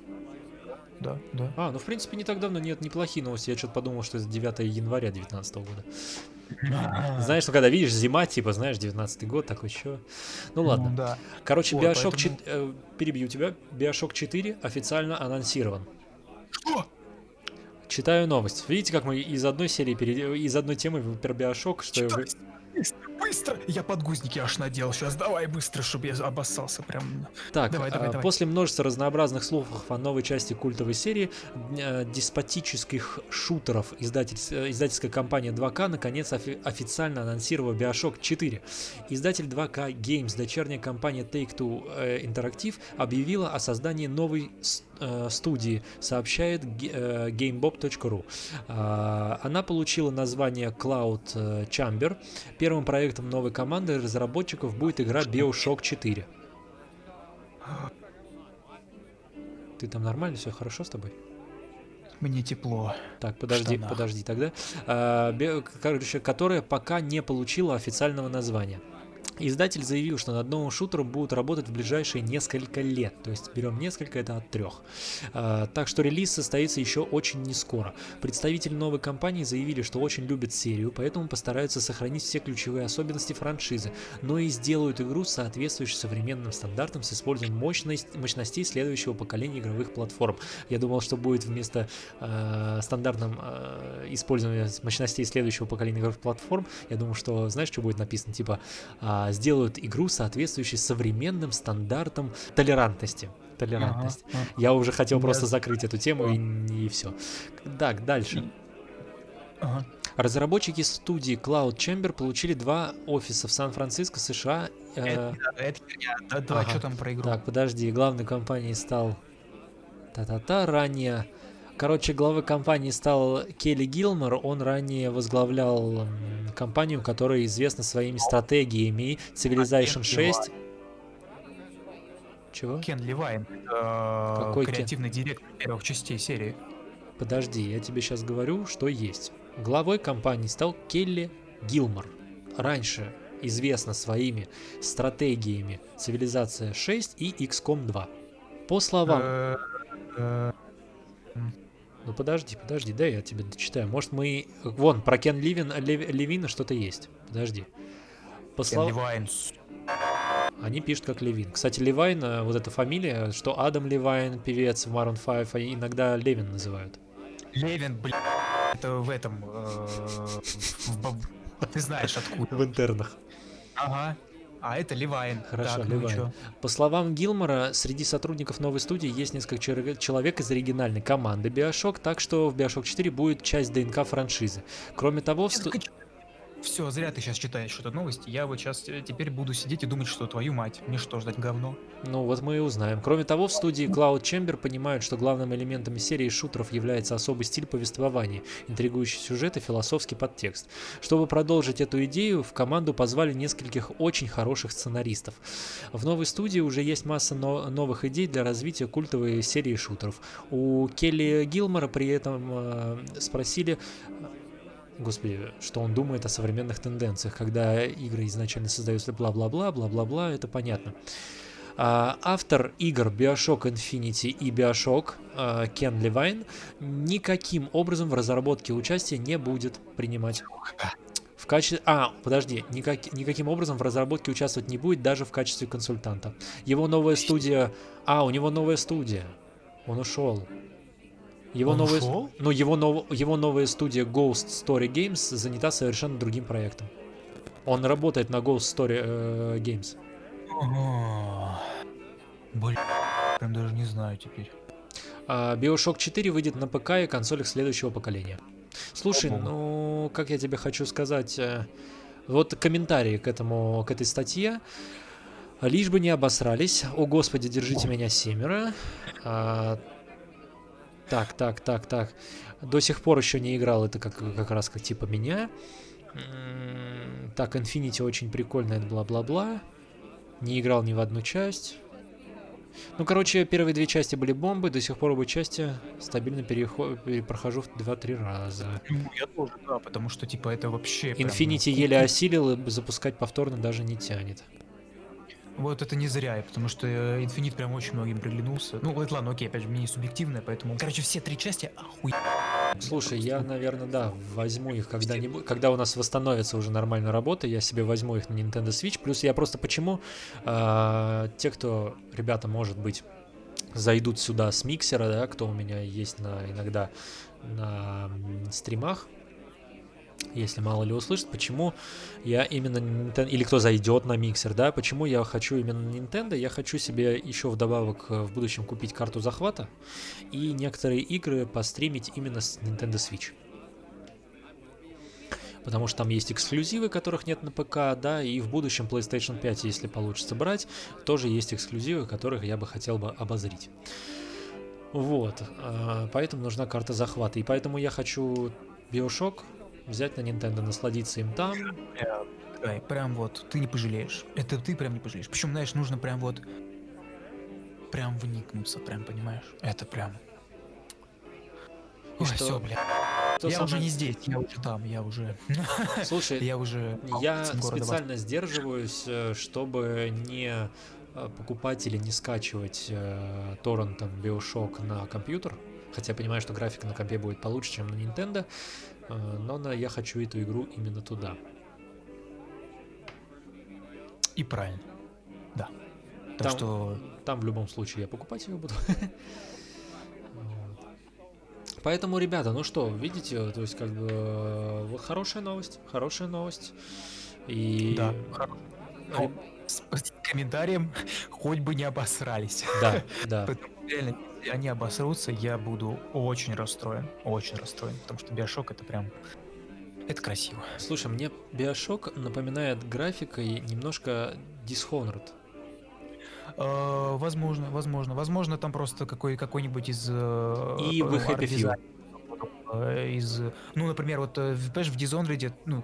Да, да.
А, ну в принципе не так давно, нет, неплохие новости. Я что-то подумал, что это 9 января 2019 года. Знаешь, ну когда видишь зима, типа, знаешь, 19 год, такой, чё? Ну ладно.
Ну, да.
Короче,
Вот,
Bioshock
поэтому-
4, э, перебью тебя, Bioshock 4 официально анонсирован.
Что?
Читаю новость. Видите, как мы из одной серии, пере- из одной темы про Bioshock, что
Читай. Быстро, быстро! Я подгузники аж надел. Сейчас давай быстро, чтобы я обоссался прям.
Так,
Давай, давай,
а,
давай.
после множества разнообразных слухов о новой части культовой серии э, деспотических шутеров издатель, э, издательская компания 2К наконец офи- официально анонсировала Bioshock 4. Издатель 2K Games, дочерняя компания Take-Two э, Interactive, объявила о создании новой студии, сообщает GameBob.ru. А, Она получила название Cloud Chamber. Первым проектом новой команды разработчиков будет игра Bioshock 4. Ты там нормально, все хорошо с тобой?
Мне тепло.
Так, подожди, подожди тогда. А, короче, которая пока не получила официального названия. Издатель заявил, что над новым шутером будут работать в ближайшие несколько лет. То есть берем несколько, это от трех. А, так что релиз состоится еще очень не скоро. Представители новой компании заявили, что очень любят серию, поэтому постараются сохранить все ключевые особенности франшизы, но и сделают игру соответствующей современным стандартам с использованием мощность, мощностей следующего поколения игровых платформ. Я думал, что будет вместо э, стандартном э, использования мощностей следующего поколения игровых платформ, я думаю, что знаешь, что будет написано? Типа а, сделают игру, соответствующей современным стандартам толерантности. Толерантность.
Ага, ага.
Я уже хотел
Я
просто закрыть эту тему и, все. Так, дальше.
Ага.
Разработчики студии Cloud Chamber получили два офиса в Сан-Франциско, США. э,
Это, это. Да, да,
ага.
что там про игру?
Так, подожди, главной компанией стал... Та-та-та, ранее... Короче, главой компании стал Келли Гилмор. Он ранее возглавлял компанию, которая известна своими стратегиями Civilization
Кен
6. Чего?
Кен Левайн, это
Какой Кен?
креативный директор первых частей серии.
Подожди, я тебе сейчас говорю, что есть. Главой компании стал Келли Гилмор. Раньше известна своими стратегиями Цивилизация 6 и XCOM 2. По словам... Ну подожди, подожди, дай я тебе дочитаю. Может мы... Вон, про Кен Ливин, Лев- Левина что-то есть. Подожди. По словам...
Левайн.
Они пишут как Левин. Кстати, Левайн, э, вот эта фамилия, что Адам Левайн, певец в Maroon 5, они иногда Левин называют.
Левин, блин, это в этом... э, в боб- Ты знаешь откуда.
В интернах.
Ага. А это Левайн.
Хорошо,
Так, ну
Левайн.
чё?
По словам Гилмора, среди сотрудников новой студии есть несколько человек из оригинальной команды Bioshock, так что в Bioshock 4 будет часть ДНК франшизы. Кроме того, в сту-
Все, зря ты сейчас читаешь что-то новости. Я вот сейчас теперь буду сидеть и думать, что твою мать, мне что, ждать говно?
Ну вот мы и узнаем. Кроме того, в студии Cloud Chamber понимают, что главным элементом серии шутеров является особый стиль повествования, интригующий сюжет и философский подтекст. Чтобы продолжить эту идею, в команду позвали нескольких очень хороших сценаристов. В новой студии уже есть масса но- новых идей для развития культовой серии шутеров. У Келли Гилмора при этом э, спросили, Господи, что он думает о современных тенденциях, когда игры изначально создаются бла-бла-бла, бла-бла-бла, это понятно. А, автор игр Bioshock Infinity и Bioshock а, Кен Левайн никаким образом в разработке участия не будет принимать. В качестве... А, подожди, никак... никаким образом в разработке участвовать не будет даже в качестве консультанта. Его новая студия... А, у него новая студия. Он ушел. Его
Он
новая...
ушел?
Ну, его, нов... его новая студия Ghost Story Games занята совершенно другим проектом. Он работает на Ghost Story э, Games.
Блин, прям даже не знаю теперь.
А Bioshock 4 выйдет на ПК и консолях следующего поколения. Слушай,
богу.
ну, как я тебе хочу сказать, э, вот комментарии к этому, к этой статье. Лишь бы не обосрались. О, Господи, держите меня семеро. А, Так, так, так, так. До сих пор еще не играл, это как, как раз как типа меня. Так, Infinity очень прикольная, бла-бла-бла. Не играл ни в одну часть. Ну, короче, первые две части были бомбы, до сих пор обе части стабильно перехо- пере- прохожу в 2-3 раза.
Ну, я тоже, да, потому что, типа, это вообще... прям,
Infinity
ну,
еле осилил, и запускать повторно даже не тянет.
Вот это не зря, потому что э, Infinite прям очень многим приглянулся. Ну, это ладно, окей, опять же, мнение субъективное, поэтому... Короче, все три части охуй...
Слушай, я, наверное, да, возьму их когда-нибудь, когда у нас восстановится уже нормальная работа, я себе возьму их на Nintendo Switch. Плюс я просто почему а, те, кто, ребята, может быть, зайдут сюда с миксера, да, кто у меня есть на иногда на стримах, если мало ли услышит, почему я именно Nintendo, или кто зайдет на миксер, да, почему я хочу именно Nintendo, я хочу себе еще вдобавок э, в будущем купить карту захвата и некоторые игры постримить именно с Nintendo Switch. Потому что там есть эксклюзивы, которых нет на ПК, да, и в будущем PlayStation 5, если получится брать, тоже есть эксклюзивы, которых я бы хотел бы обозрить. Вот, а, поэтому нужна карта захвата. И поэтому я хочу Bioshock взять на Nintendo, насладиться им там.
Прям, прям вот, ты не пожалеешь. Это ты прям не пожалеешь. Причем, знаешь, нужно прям вот... Прям вникнуться, прям, понимаешь? Это прям...
И
Ой,
что-
все, бля.
Что
я уже
самое-
не здесь, я уже там, я уже...
Слушай,
Я уже...
Я специально сдерживаюсь, э, чтобы не э, покупать или не скачивать э, торрентом Bioshock на компьютер. Хотя я понимаю, что графика на компе будет получше, чем на Nintendo. Э, Но на- я хочу эту игру именно туда.
И правильно. Да. Так
Там-
что...
Там в любом случае я покупать ее буду. Поэтому, ребята, ну что, видите, то есть как бы э, хорошая новость, хорошая новость. И
Да, хоро-
Ре-
С, с комментарием хоть бы не обосрались.
да, да.
Реально, они обосрутся, я буду очень расстроен. Очень расстроен. Потому что Биошок это прям... Это красиво.
Слушай, мне Bioshock напоминает графикой немножко Dishonored.
Э, возможно, возможно. Возможно, там просто какой, какой-нибудь из... э,
И
э, э, из, ну, например, вот, э, в- понимаешь, в Dishonored, ну,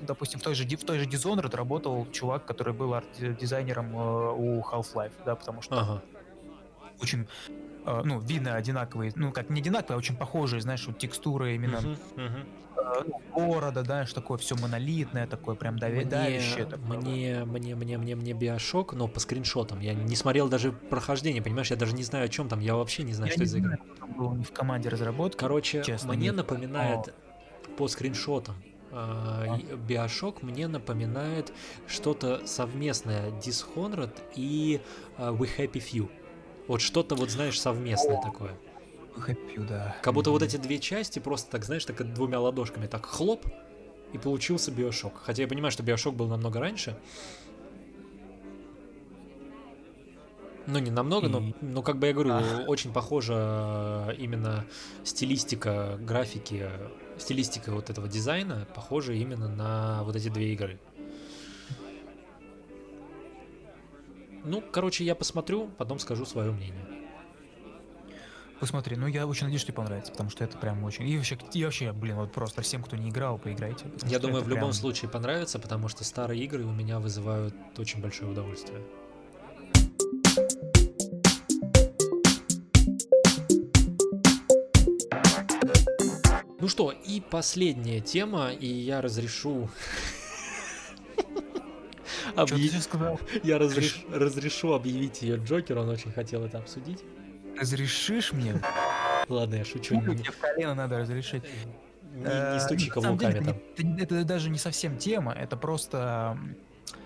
допустим, в той же, в той же Dishonored работал чувак, который был арт-дизайнером э, у Half-Life, да, потому что
Ага.
очень, ну, видно одинаковые, ну, как не одинаковые, а очень похожие, знаешь, вот текстуры именно э, ну, города, да, что такое все монолитное, такое прям давящее.
Мне, мне, мне, мне, мне, мне Биошок, но по скриншотам. Я не смотрел даже прохождение, понимаешь? Я даже не знаю, о чем там. Я вообще не знаю,
Я
что
не
это за игра.
был в команде разработки.
Короче,
честно,
мне
не-
напоминает по скриншотам. а, и Биошок мне напоминает что-то совместное Dishonored и а, We Happy Few. Вот что-то вот, знаешь, совместное такое.
Happy, да.
Как будто вот эти две части просто так, знаешь, так двумя ладошками так хлоп, и получился Биошок. Хотя я понимаю, что Биошок был намного раньше. Ну, не намного, но, но как бы я говорю,
А.
очень похожа именно стилистика графики, стилистика вот этого дизайна похожа именно на вот эти две игры. Ну, короче, я посмотрю, потом скажу свое мнение.
Посмотри, ну я очень надеюсь, что тебе понравится, потому что это прям очень... И вообще, и вообще блин, вот просто всем, кто не играл, поиграйте.
Я думаю, в любом
прям-
случае понравится, потому что старые игры у меня вызывают очень большое удовольствие. Ну что, и последняя тема, и я разрешу...
Сейчас сказал?
Я разреш- разрешу объявить ее Джокер, он очень хотел это обсудить.
Разрешишь мне?
Ладно, я шучу.
Пулю
Не,
тебе в колено надо разрешить.
не- не
Э,
стучи каблуками
это
там.
Это, даже не совсем тема, это просто,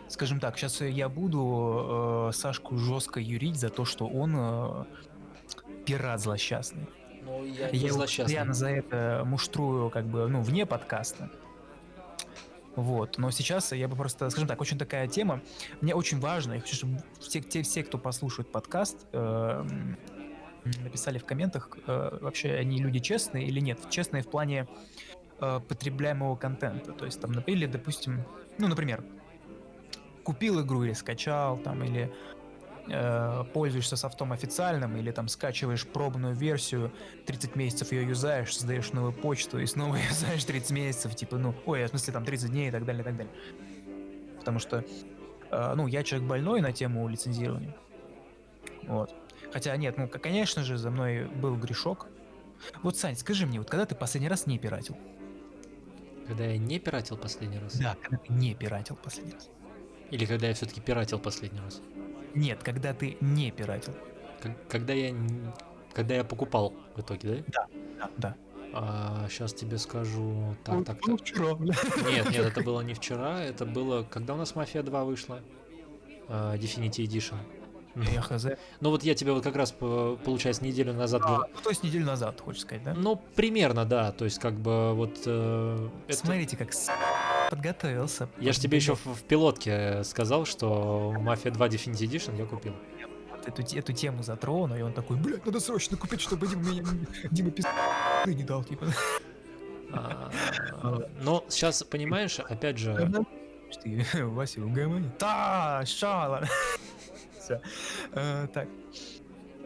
скажем так, сейчас я буду э, Сашку жестко юрить за то, что он э, пират злосчастный.
Ну, я не
Я его
злосчастный.
постоянно за это муштрую, как бы, ну, вне подкаста. Вот, но сейчас я бы просто, скажем так, очень такая тема. Мне очень важно, я хочу, чтобы все, те, все кто послушает подкаст, э, написали в комментах, э, вообще они люди честные или нет. Честные в плане э, потребляемого контента. То есть там, или, допустим, ну, например, купил игру или скачал, там, или э, пользуешься софтом официальным или там скачиваешь пробную версию, 30 месяцев ее юзаешь, создаешь новую почту и снова юзаешь 30 месяцев, типа, ну, ой, в смысле там 30 дней и так далее, и так далее. Потому что, э, ну, я человек больной на тему лицензирования. Вот. Хотя нет, ну, конечно же, за мной был грешок. Вот, Сань, скажи мне, вот когда ты последний раз не пиратил?
Когда я не пиратил последний раз?
Да, когда ты не пиратил последний раз.
Или когда я все-таки пиратил последний раз?
Нет, когда ты не пиратил.
Как- Когда я... Когда я покупал в итоге, да?
Да, да.
А, сейчас тебе скажу... Так, так,
Ну,
так.
вчера, бля.
Нет, нет, это было не вчера, это было... Когда у нас Мафия 2 вышла? А, Definity Edition.
Я хз.
Ну вот я тебе вот как раз, по- получается, неделю назад...
А, ну, то есть неделю назад, хочешь сказать, да?
Ну, примерно, да. То есть, как бы, вот... э, это-
Смотрите, как с- подготовился.
Я же тебе еще в, в пилотке сказал, что Мафия 2 Definity Edition я купил.
Вот эту, эту тему затрону, и он такой, блядь, надо срочно купить, чтобы Дима, Дима пиз... не дал, типа.
А, Но сейчас, понимаешь, опять же,
Что ты, Вася, угомони. Да, шала. Всё. Э, Так.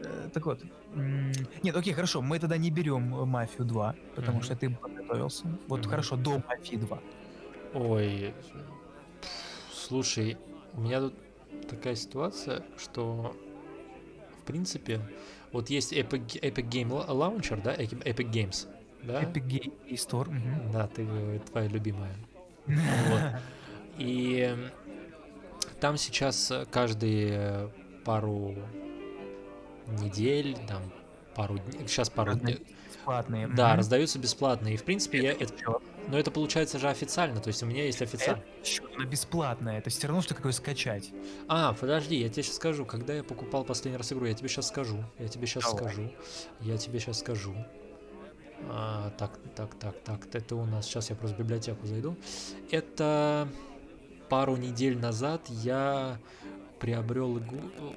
Э, Так вот. Нет, окей, хорошо, мы тогда не берем э, Мафию 2, потому что ты подготовился. Вот хорошо, до Мафии 2.
Ой, слушай, у меня тут такая ситуация, что, в принципе, вот есть Epic, Epic Game Launcher, да, Epic Games, да?
Epic Game Store. мгм.
Да, ты э, твоя любимая. Вот. И м, там сейчас каждые пару недель, там пару дней, сейчас пару дней,
Бесплатные.
да, раздаются бесплатно. И в принципе я это? Но это получается же официально, то есть у меня есть официально.
Чё, Она бесплатная, это все равно, что какое скачать.
А, подожди, я тебе сейчас скажу, когда я покупал последний раз игру, я тебе сейчас скажу, я тебе сейчас
Давай.
скажу, я тебе сейчас скажу. А, так, так, так, так, это у нас, сейчас я просто в библиотеку зайду. Это пару недель назад я приобрел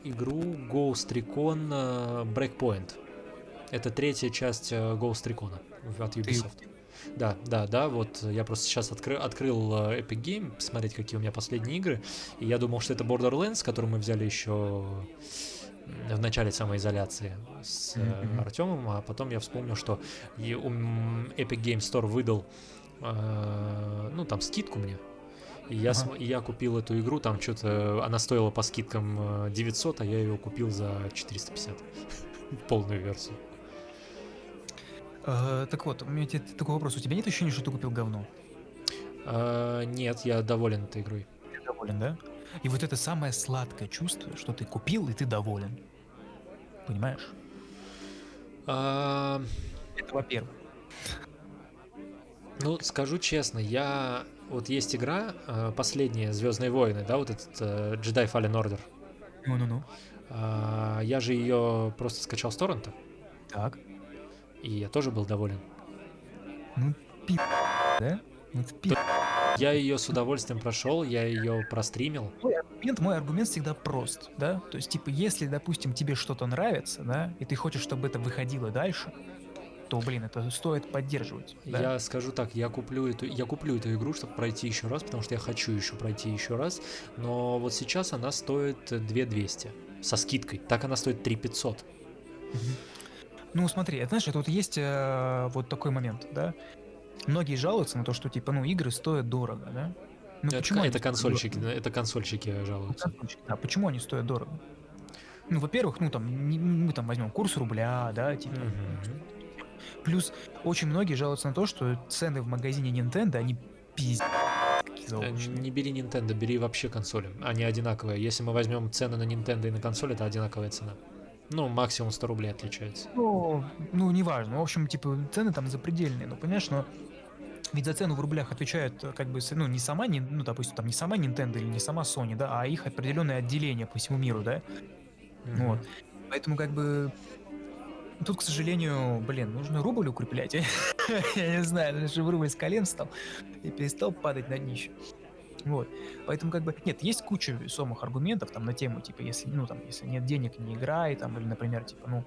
игру Ghost Recon э, Breakpoint. Это третья часть э, Ghost Recon от Ubisoft. Да, да, да, вот я просто сейчас откры- открыл э, Epic Game, посмотреть, какие у меня последние игры, и я думал, что это Borderlands, который мы взяли еще в начале самоизоляции с
Мгм.
Артемом, а потом я вспомнил, что Epic Game Store выдал, э, ну, там, скидку мне, и я,
Ага.
см- я купил эту игру, там что-то, она стоила по скидкам э, 900, а я ее купил за 450, полную версию.
Э, Так вот, у меня тебе такой вопрос. У тебя нет ощущения, что ты купил говно?
Э, нет, я доволен этой игрой.
Ты доволен, да? И вот это самое сладкое чувство, что ты купил и ты доволен. Понимаешь?
А,
Это во-первых.
Ну, скажу честно, я... Вот есть игра, э, последняя, Звездные войны, да, вот этот Jedi Fallen Order.
Ну-ну-ну.
А, Я же ее просто скачал с торрента,
Так.
И я тоже был доволен.
Ну, пи... Да? Ну, ты пи...
Я ее с удовольствием прошел, я ее простримил.
Мой аргумент, мой аргумент всегда прост, да? То есть, типа, если, допустим, тебе что-то нравится, да, и ты хочешь, чтобы это выходило дальше, то, блин, это стоит поддерживать. да?
Я скажу так, я куплю эту, я куплю эту игру, чтобы пройти еще раз, потому что я хочу еще пройти еще раз. Но вот сейчас она стоит 2200 со скидкой. Так она стоит 3500.
Ну, смотри, это, знаешь, вот есть э, вот такой момент, да? Многие жалуются на то, что, типа, ну, игры стоят дорого, да? Ну,
это,
почему
это консольщики,
дорого?
это консольщики жалуются.
консольщики, Да, почему они стоят дорого? Ну, во-первых, ну, там, не- мы там возьмем курс рубля, да, типа.
Мгм.
Плюс очень многие жалуются на то, что цены в магазине Nintendo, они пиздец
Э. Не бери Nintendo, бери вообще консоли. Они одинаковые. Если мы возьмем цены на Nintendo и на консоль, это одинаковая цена. Ну, максимум 100 рублей отличается.
Ну, ну, неважно. В общем, типа, цены там запредельные, ну, понимаешь, но ведь за цену в рублях отвечают, э, как бы, ну, не сама, ну, допустим, там не сама Nintendo или не сама Sony, да, а их определенное отделение по всему миру, да.
Мгм.
Вот. Поэтому, как бы, тут, к сожалению, блин, нужно рубль укреплять. Я не знаю, чтобы рубль с колен встал и перестал падать на днище. Вот. Поэтому, как бы, нет, есть куча весомых аргументов там на тему, типа, если, ну, там, если нет денег, не играй, там, или, например, типа, ну,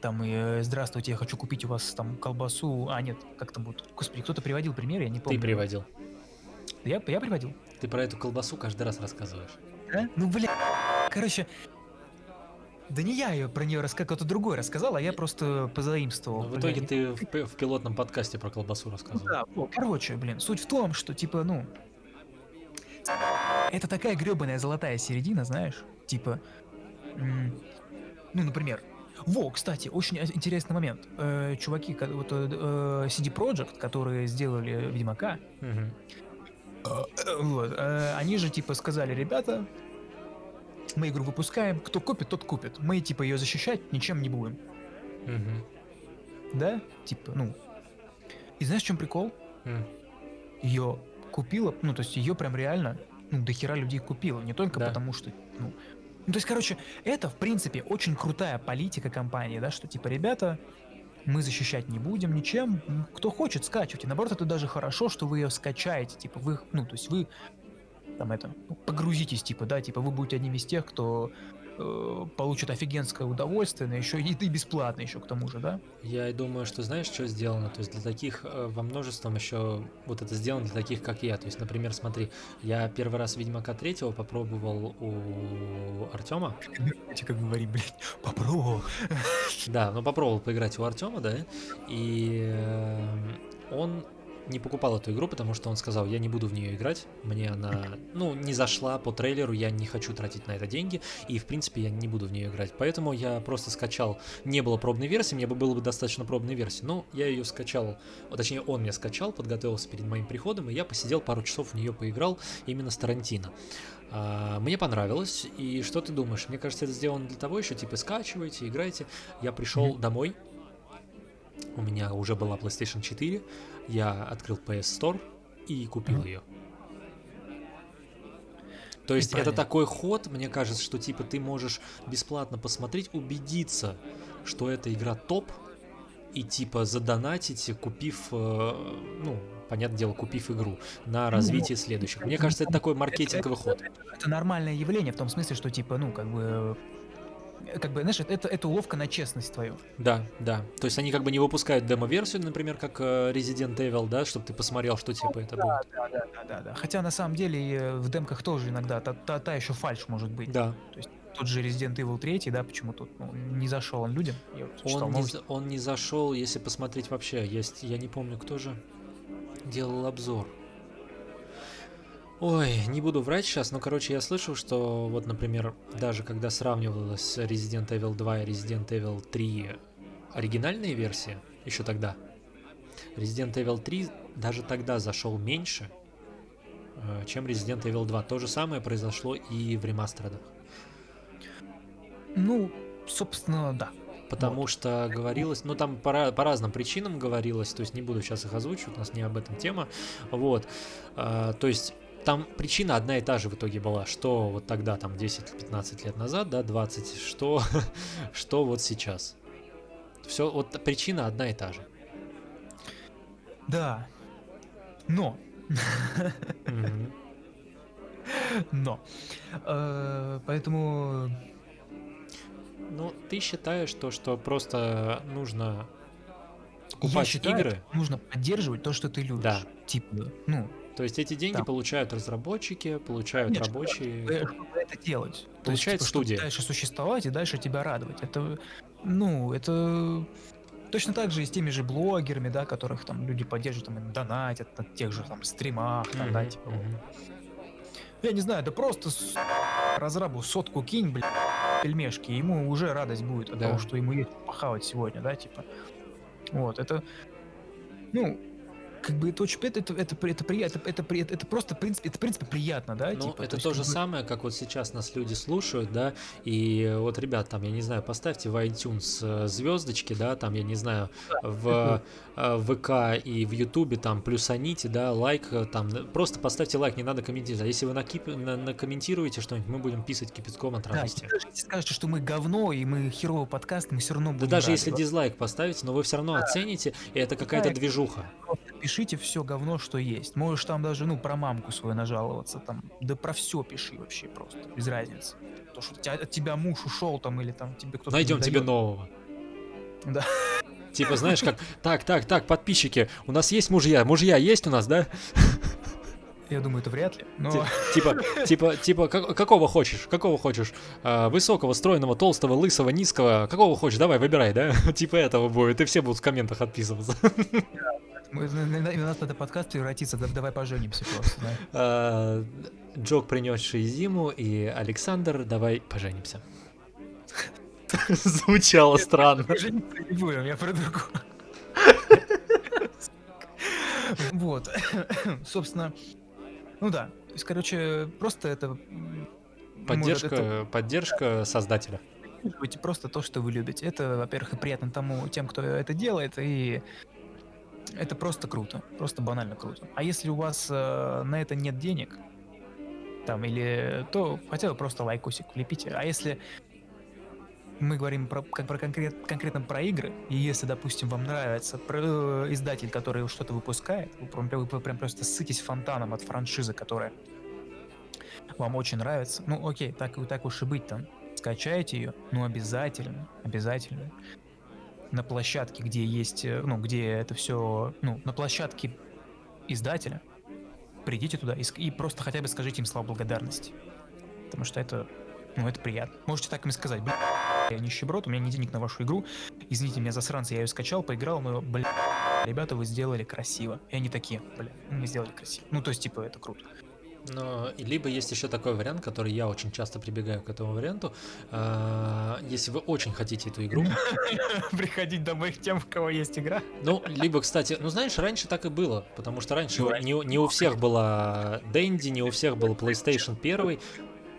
там, и, э, здравствуйте, я хочу купить у вас там колбасу, а, нет, как там будет, господи, кто-то приводил пример, я не
Ты
помню.
приводил.
Я, я приводил?
Ты про эту колбасу каждый раз рассказываешь.
Да? Ну, бля, короче, Да не я ее про нее рассказал, кто-то другой рассказал, а я просто позаимствовал.
Но в
Блин,
итоге ты в, в пилотном подкасте про колбасу
Ну
рассказывал.
да, вот, короче, блин, суть в том, что типа, ну, это такая гребаная золотая середина, знаешь, типа, ну, например, во, кстати, очень интересный момент. Э, чуваки, вот э, э, CD Projekt, которые сделали Ведьмака, э, вот, э, они же типа сказали, ребята, мы игру выпускаем, кто купит, тот купит. Мы типа ее защищать ничем не будем, да? Типа, ну. И знаешь, в чем прикол? Ее купила, ну, то есть ее прям реально, ну, до хера людей купила, не только
Да.
потому что, ну, ну, то есть, короче, это, в принципе, очень крутая политика компании, да, что, типа, ребята, мы защищать не будем ничем, м, кто хочет, скачивайте, наоборот, это даже хорошо, что вы ее скачаете, типа, вы, ну, то есть вы, там, это, ну, погрузитесь, типа, да, типа, вы будете одним из тех, кто э, получит офигенское удовольствие, но еще и, и бесплатно еще к тому же, да?
Я и думаю, что знаешь, что сделано? То есть для таких э, во множеством еще вот это сделано для таких, как я. То есть, например, смотри, я первый раз Ведьмака третьего попробовал у Артема.
Как говорить, блядь, попробовал.
Да, ну попробовал поиграть у Артема, да, и э, он не покупал эту игру, потому что он сказал, я не буду в нее играть, мне она, ну, не зашла по трейлеру, я не хочу тратить на это деньги, и, в принципе, я не буду в нее играть. Поэтому я просто скачал, не было пробной версии, мне бы было бы достаточно пробной версии, но я ее скачал, вот, точнее, он мне скачал, подготовился перед моим приходом, и я посидел пару часов в нее поиграл именно с Тарантино. А, Мне понравилось, и что ты думаешь? Мне кажется, это сделано для того еще, типа, скачивайте, играйте. Я пришел
Мгм.
домой, у меня уже была PlayStation 4, я открыл PS Store и купил ее. То есть это такой ход, мне кажется, что типа ты можешь бесплатно посмотреть, убедиться, что эта игра топ, и типа задонатить, купив, э, ну, понятное дело, купив игру на развитие следующих. Мне кажется, это такой маркетинговый ход.
это нормальное явление в том смысле, что типа, ну, как бы, как бы, знаешь, это, это уловка на честность твою.
Да, да. То есть они как бы не выпускают демо-версию, например, как э, Resident Evil, да, чтобы ты посмотрел, что типа это будет.
Да, да, да, да, да. Хотя на самом деле э, в демках тоже иногда та, та, та еще фальш может быть.
Да.
Тот же Resident Evil 3, да, почему тут ну, не зашел он людям. Я читал
Он не,
новости.
за- он не зашел, если посмотреть вообще. Есть, я не помню, кто же делал обзор. Ой, не буду врать сейчас, но, короче, я слышал, что вот, например, даже когда сравнивалась Resident Evil 2 и Resident Evil 3 оригинальные версии, еще тогда, Resident Evil 3 даже тогда зашел меньше, э, чем Resident Evil 2. То же самое произошло и в ремастерах.
Ну, собственно, да.
Потому что говорилось, ну там по, по разным причинам говорилось, то есть не буду сейчас их озвучивать, у нас не об этом тема, вот, А, то есть там причина одна и та же в итоге была, что вот тогда, там 10-15 лет назад, да, 20, что, что вот сейчас. Все, вот причина одна и та же.
Да. Но, но. Э, поэтому
Ну, ты считаешь то, что просто нужно
я
покупать
считаю,
игры,
нужно поддерживать то, что ты любишь.
Да.
Типа, ну,
то есть эти деньги
Да.
получают разработчики, получают
Конечно,
рабочие.
э, чтобы это делать. То есть, типа, чтобы
студия.
дальше существовать и дальше тебя радовать. Это, ну, это точно так же и с теми же блогерами, да, которых там люди поддерживают, там, им донатят на тех же там стримах, там, да, типа. Я не знаю, да просто с- разрабу сотку кинь, блин, пельмешки, ему уже радость будет от
Да.
того, что ему есть похавать сегодня, да, типа. Вот, это, ну, как бы это очень, это, это, это, при- это, это, это, просто, в принципе, это, в принципе, приятно, да,
Ну,
типа.
это то
как
же
бы-
самое, как вот сейчас нас люди слушают, да, и вот, ребят, там, я не знаю, поставьте в iTunes звездочки, да, там, я не знаю, в э, ВК и в Ютубе, там, плюсаните, да, лайк, э, там, просто поставьте лайк, не надо комментировать. А если вы накип... на- накомментируете что-нибудь, мы будем писать кипятком от
Да,
радости.
даже если скажете, что мы говно и мы херовый подкаст, мы все равно
Да
будем
даже
рады.
если
Вот
дизлайк поставите, но вы все равно оцените, и это какая-то движуха.
Пишите все говно, что есть. Можешь там даже, ну, про мамку свою нажаловаться, там, да про все пиши вообще просто, без разницы. То, что тебя- от тебя муж ушел там или там тебе кто-то
Найдем тебе нового.
Да.
Типа, знаешь, как, так, так, так, подписчики, у нас есть мужья, мужья есть у нас, да?
Я думаю, это вряд ли. Но
Ти- Типа, типа, типа, как- какого хочешь? Какого хочешь? А, Высокого, стройного, толстого, лысого, низкого? Какого хочешь? Давай, выбирай, да? Типа этого будет, и все будут в комментах отписываться.
Мы- на- на- на- у нас надо подкаст превратиться, да- давай поженимся просто. да.
А, Джок, принесший зиму, и Александр, давай поженимся. Звучало странно.
Жениться не будем, я про. Вот. Собственно, ну да. То есть, короче, просто это... может, это
Поддержка, поддержка создателя.
Просто то, что вы любите. Это, во-первых, и приятно тому, тем, кто это делает, и это просто круто, просто банально круто. А если у вас э, на это нет денег, там, или то хотя бы просто лайкосик влепите. А если мы говорим про, как про конкрет, конкретно про игры, и если, допустим, вам нравится про- э, издатель, который что-то выпускает, вы прям, вы прям просто ссытесь фонтаном от франшизы, которая вам очень нравится, ну окей, так, так уж и быть там. Скачайте ее, ну обязательно, обязательно. На площадке, где есть, э, ну, где это все, ну, на площадке издателя, придите туда и, и просто хотя бы скажите им слова благодарности. Потому что это, ну, это приятно. Можете так им сказать, бля, я нищеброд, у меня нет денег на вашу игру, извините меня, засранцы, я ее скачал, поиграл, но, бля, ребята, вы сделали красиво. И они такие, бля, мы сделали красиво. Ну, то есть, типа, это круто.
Но либо есть еще такой вариант, который я очень часто прибегаю к этому варианту. А, Если вы очень хотите эту игру,
Приходить домой к тем, у кого есть игра.
ну, либо, кстати, ну знаешь, раньше так и было, потому что раньше не, у- не у всех была Дэнди, не у всех был PlayStation 1,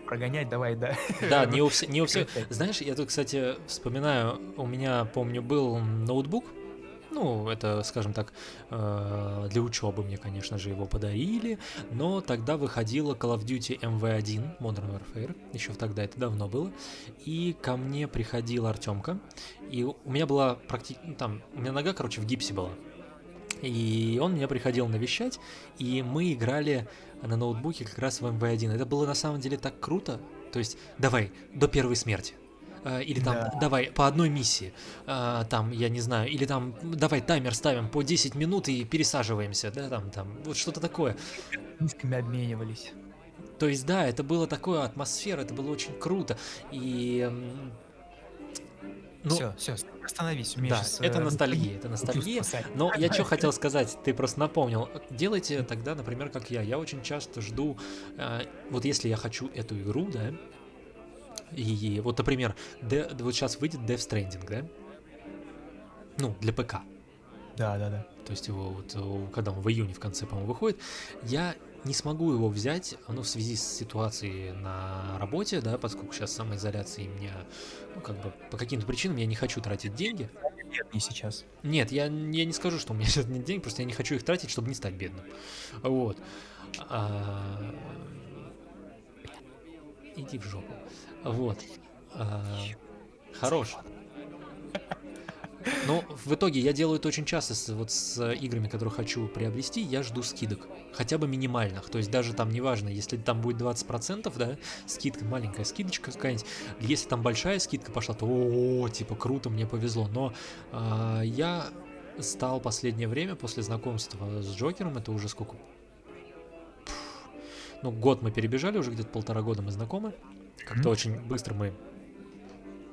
Прогонять давай, да.
да, не у, вс- не у всех. Знаешь, я тут, кстати, вспоминаю, у меня, помню, был ноутбук, ну, это, скажем так, э, для учебы мне, конечно же, его подарили, но тогда выходила Call of Duty MV1, Modern Warfare, еще тогда это давно было, и ко мне приходил Артемка, и у меня была практически, там, у меня нога, короче, в гипсе была, и он меня приходил навещать, и мы играли на ноутбуке как раз в MV1. Это было на самом деле так круто. То есть, давай, до первой смерти. А, Или там,
Да.
давай, по одной миссии. А, Там, я не знаю, или там, давай таймер ставим по 10 минут и пересаживаемся, да, там, там, вот что-то такое.
Низкими обменивались.
То есть, да, это было такое атмосфера, это было очень круто. И... Ну,
все, все, остановись. мне
да, это
э,
ностальгия, это ностальгия. Но я что хотел сказать, ты просто напомнил. Делайте тогда, например, как я. Я очень часто жду, э, вот если я хочу эту игру, да, и вот, например, Де- вот сейчас выйдет Death Stranding, да? Ну, для ПК.
Да, да, да.
То есть его вот, э, когда он в июне в конце, по-моему, выходит, я не смогу его взять, ну, в связи с ситуацией на работе, да, поскольку сейчас самоизоляция, и меня, ну, как бы, по каким-то причинам я не хочу тратить деньги.
Нет, не сейчас.
Нет, я, я не скажу, что у меня сейчас нет денег, просто я не хочу их тратить, чтобы не стать бедным. Вот. А, Иди в жопу. Вот. А, Хорош. Но в итоге я делаю это очень часто с, вот с играми, которые хочу приобрести, я жду скидок. Хотя бы минимальных. То есть даже там неважно, если там будет 20%, да, скидка, маленькая скидочка какая-нибудь. Если там большая скидка пошла, то о, типа круто, мне повезло. Но а, я стал последнее время после знакомства с Джокером, это уже сколько? Пф, Ну, год мы перебежали, уже где-то полтора года мы знакомы. Как-то очень быстро мы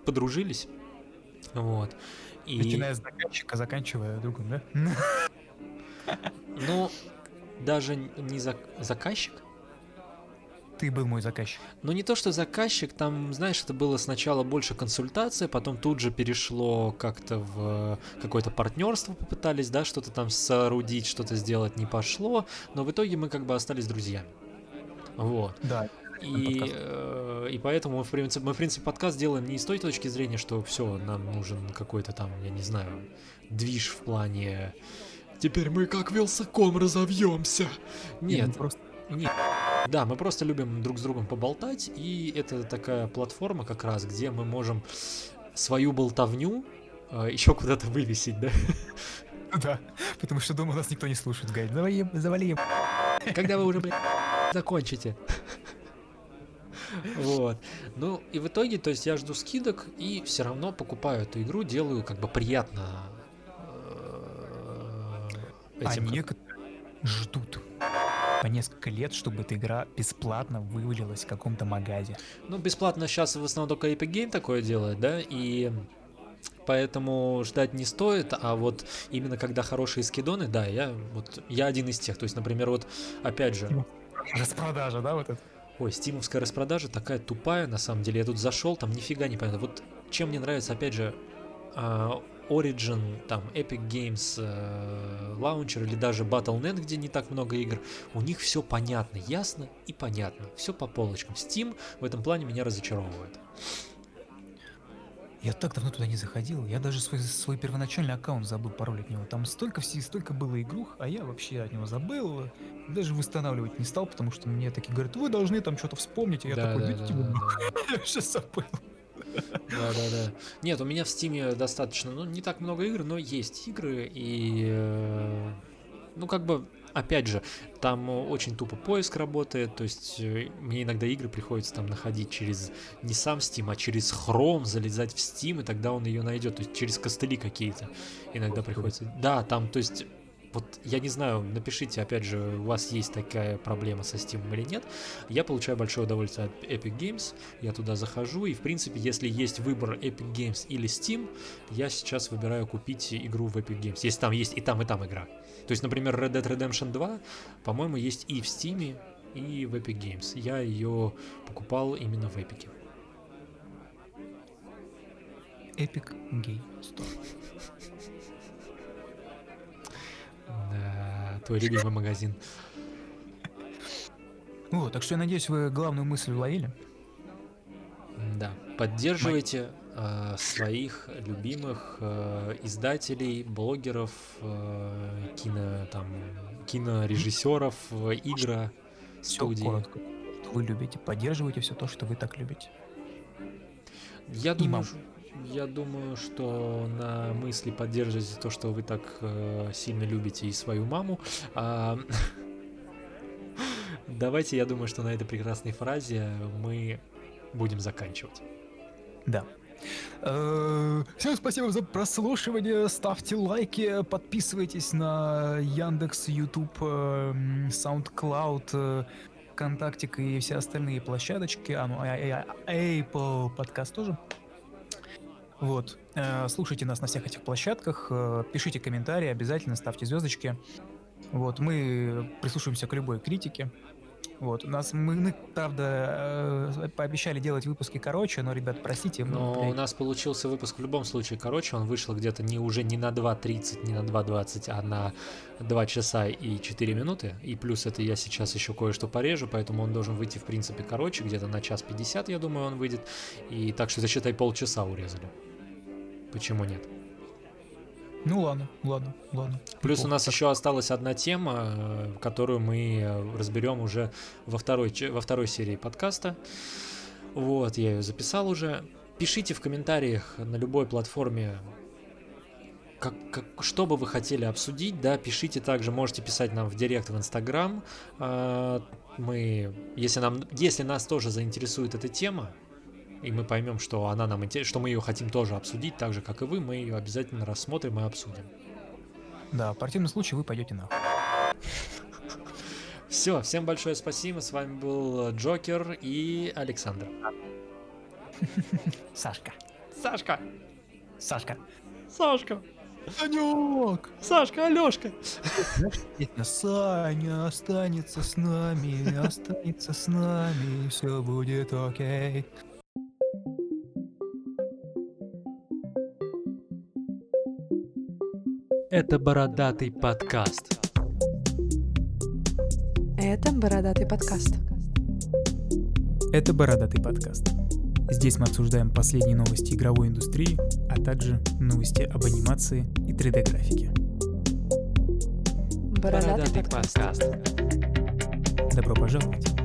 подружились. Вот. И,
Начиная с заказчика, заканчивая другом, да?
ну, даже не зак- заказчик,
Ты был мой заказчик.
Ну, не то, что заказчик, там, знаешь, это было сначала больше консультация, потом тут же перешло как-то в какое-то партнерство, попытались, да, что-то там соорудить, что-то сделать не пошло, но в итоге мы как бы остались друзьями. Вот.
Да.
И, э, и поэтому мы в, принципе, мы, в принципе, подкаст делаем не с той точки зрения, что все, нам нужен какой-то там, я не знаю, движ в плане «Теперь мы как Вилсаком разовьемся». Нет,
просто
нет. Да, мы просто любим друг с другом поболтать, и это такая платформа как раз, где мы можем свою болтовню еще куда-то вывесить, да?
да. Потому что дома нас никто не слушает. Говорит, завали, завали. им».
Когда вы уже, блядь, закончите. Вот. Ну, и в итоге, то есть я жду скидок и все равно покупаю эту игру, делаю как бы приятно э,
А
этим, как-
некоторые ждут. по несколько лет, чтобы эта игра бесплатно вывалилась в каком-то магазе.
Ну, бесплатно сейчас в основном только Epic Game такое делает, да, и поэтому ждать не стоит, а вот именно когда хорошие скидоны, да, я вот я один из тех, то есть, например, вот опять же,
Распродажа, да, вот это?
Ой, стимовская распродажа такая тупая, на самом деле, я тут зашел, там нифига не понятно, вот чем мне нравится, опять же, а, Origin, там Epic Games э, Launcher или даже Battle.net, где не так много игр, у них все понятно, ясно и понятно, все по полочкам. Steam в этом плане меня разочаровывает.
Я так давно туда не заходил, я даже свой, свой первоначальный аккаунт забыл пароль от него. Там столько всего, столько было игрух, а я вообще от него забыл, даже восстанавливать не стал, потому что мне такие говорят, вы должны там что-то вспомнить, а я
Да,
такой,
да,
«Дайте
да, да,
нахуй».
да.
я уже забыл.
Да, да, да. Нет, у меня в Стиме достаточно, ну, не так много игр, но есть игры, и, э, ну, как бы, опять же, там очень тупо поиск работает, то есть э, мне иногда игры приходится там находить через не сам Steam, а через Chrome, залезать в Steam, и тогда он ее найдет, то есть через костыли какие-то иногда приходится. Да, там, то есть вот я не знаю, напишите, опять же, у вас есть такая проблема со Steam или нет. Я получаю большое удовольствие от Epic Games, я туда захожу, и в принципе, если есть выбор Epic Games или Steam, я сейчас выбираю купить игру в Epic Games, если там есть и там, и там игра. То есть, например, Red Dead Redemption 2, по-моему, есть и в Steam, и в Epic Games. Я ее покупал именно в Epic.
Epic Game Store.
Да, твой любимый магазин.
Вот, так что я надеюсь, вы главную мысль уловили.
Да, поддерживайте э, своих любимых э, издателей, блогеров, э, кино там кинорежиссеров, игра
Все
студии.
коротко. Вы любите, поддерживайте все то, что вы так любите.
Я думаю, я думаю, что на мысли поддерживайте то, что вы так э, сильно любите и свою маму. А, Давайте, я думаю, что на этой прекрасной фразе мы будем заканчивать.
Да. Э, Всем спасибо за прослушивание. Ставьте лайки, подписывайтесь на Яндекс, YouTube, э, SoundCloud, э, ВКонтактик и все остальные площадочки. А, ну, а- а- Apple подкаст тоже. Вот. Э, Слушайте нас на всех этих площадках, э, пишите комментарии, обязательно ставьте звездочки. Вот, мы прислушиваемся к любой критике. Вот, у нас мы, правда, э, пообещали делать выпуски короче, но, ребят, простите, мы,
Но у нас получился выпуск в любом случае короче, он вышел где-то не уже не на 2.30, не на 2.20, а на 2 часа и 4 минуты. И плюс это я сейчас еще кое-что порежу, поэтому он должен выйти в принципе короче, где-то на час 50, я думаю, он выйдет. И так что засчитай полчаса урезали. Почему нет?
Ну ладно, ладно, ладно.
Плюс у
Неплохо.
нас
Так
еще осталась одна тема, э, которую мы э, разберем уже во второй, во второй серии подкаста. Вот, я ее записал уже. Пишите в комментариях на любой платформе, как, как, что бы вы хотели обсудить, да, пишите также, можете писать нам в директ в Инстаграм. А, Мы, если нам, если нас тоже заинтересует эта тема, и мы поймем, что она нам интерес- что мы ее хотим тоже обсудить, так же как и вы, мы ее обязательно рассмотрим и обсудим.
Да, в противном случае вы пойдете нахуй.
Все, всем большое спасибо. С вами был Джокер и Александр.
Сашка.
Сашка!
Сашка.
Сашка!
Санек!
Сашка, Алешка!
Саня останется с нами, останется с нами, все будет окей.
Это бородатый подкаст.
Это бородатый подкаст.
Это Бородатый подкаст. Здесь мы обсуждаем последние новости игровой индустрии, а также новости об анимации и 3D-графике.
Бородатый подкаст.
Добро пожаловать!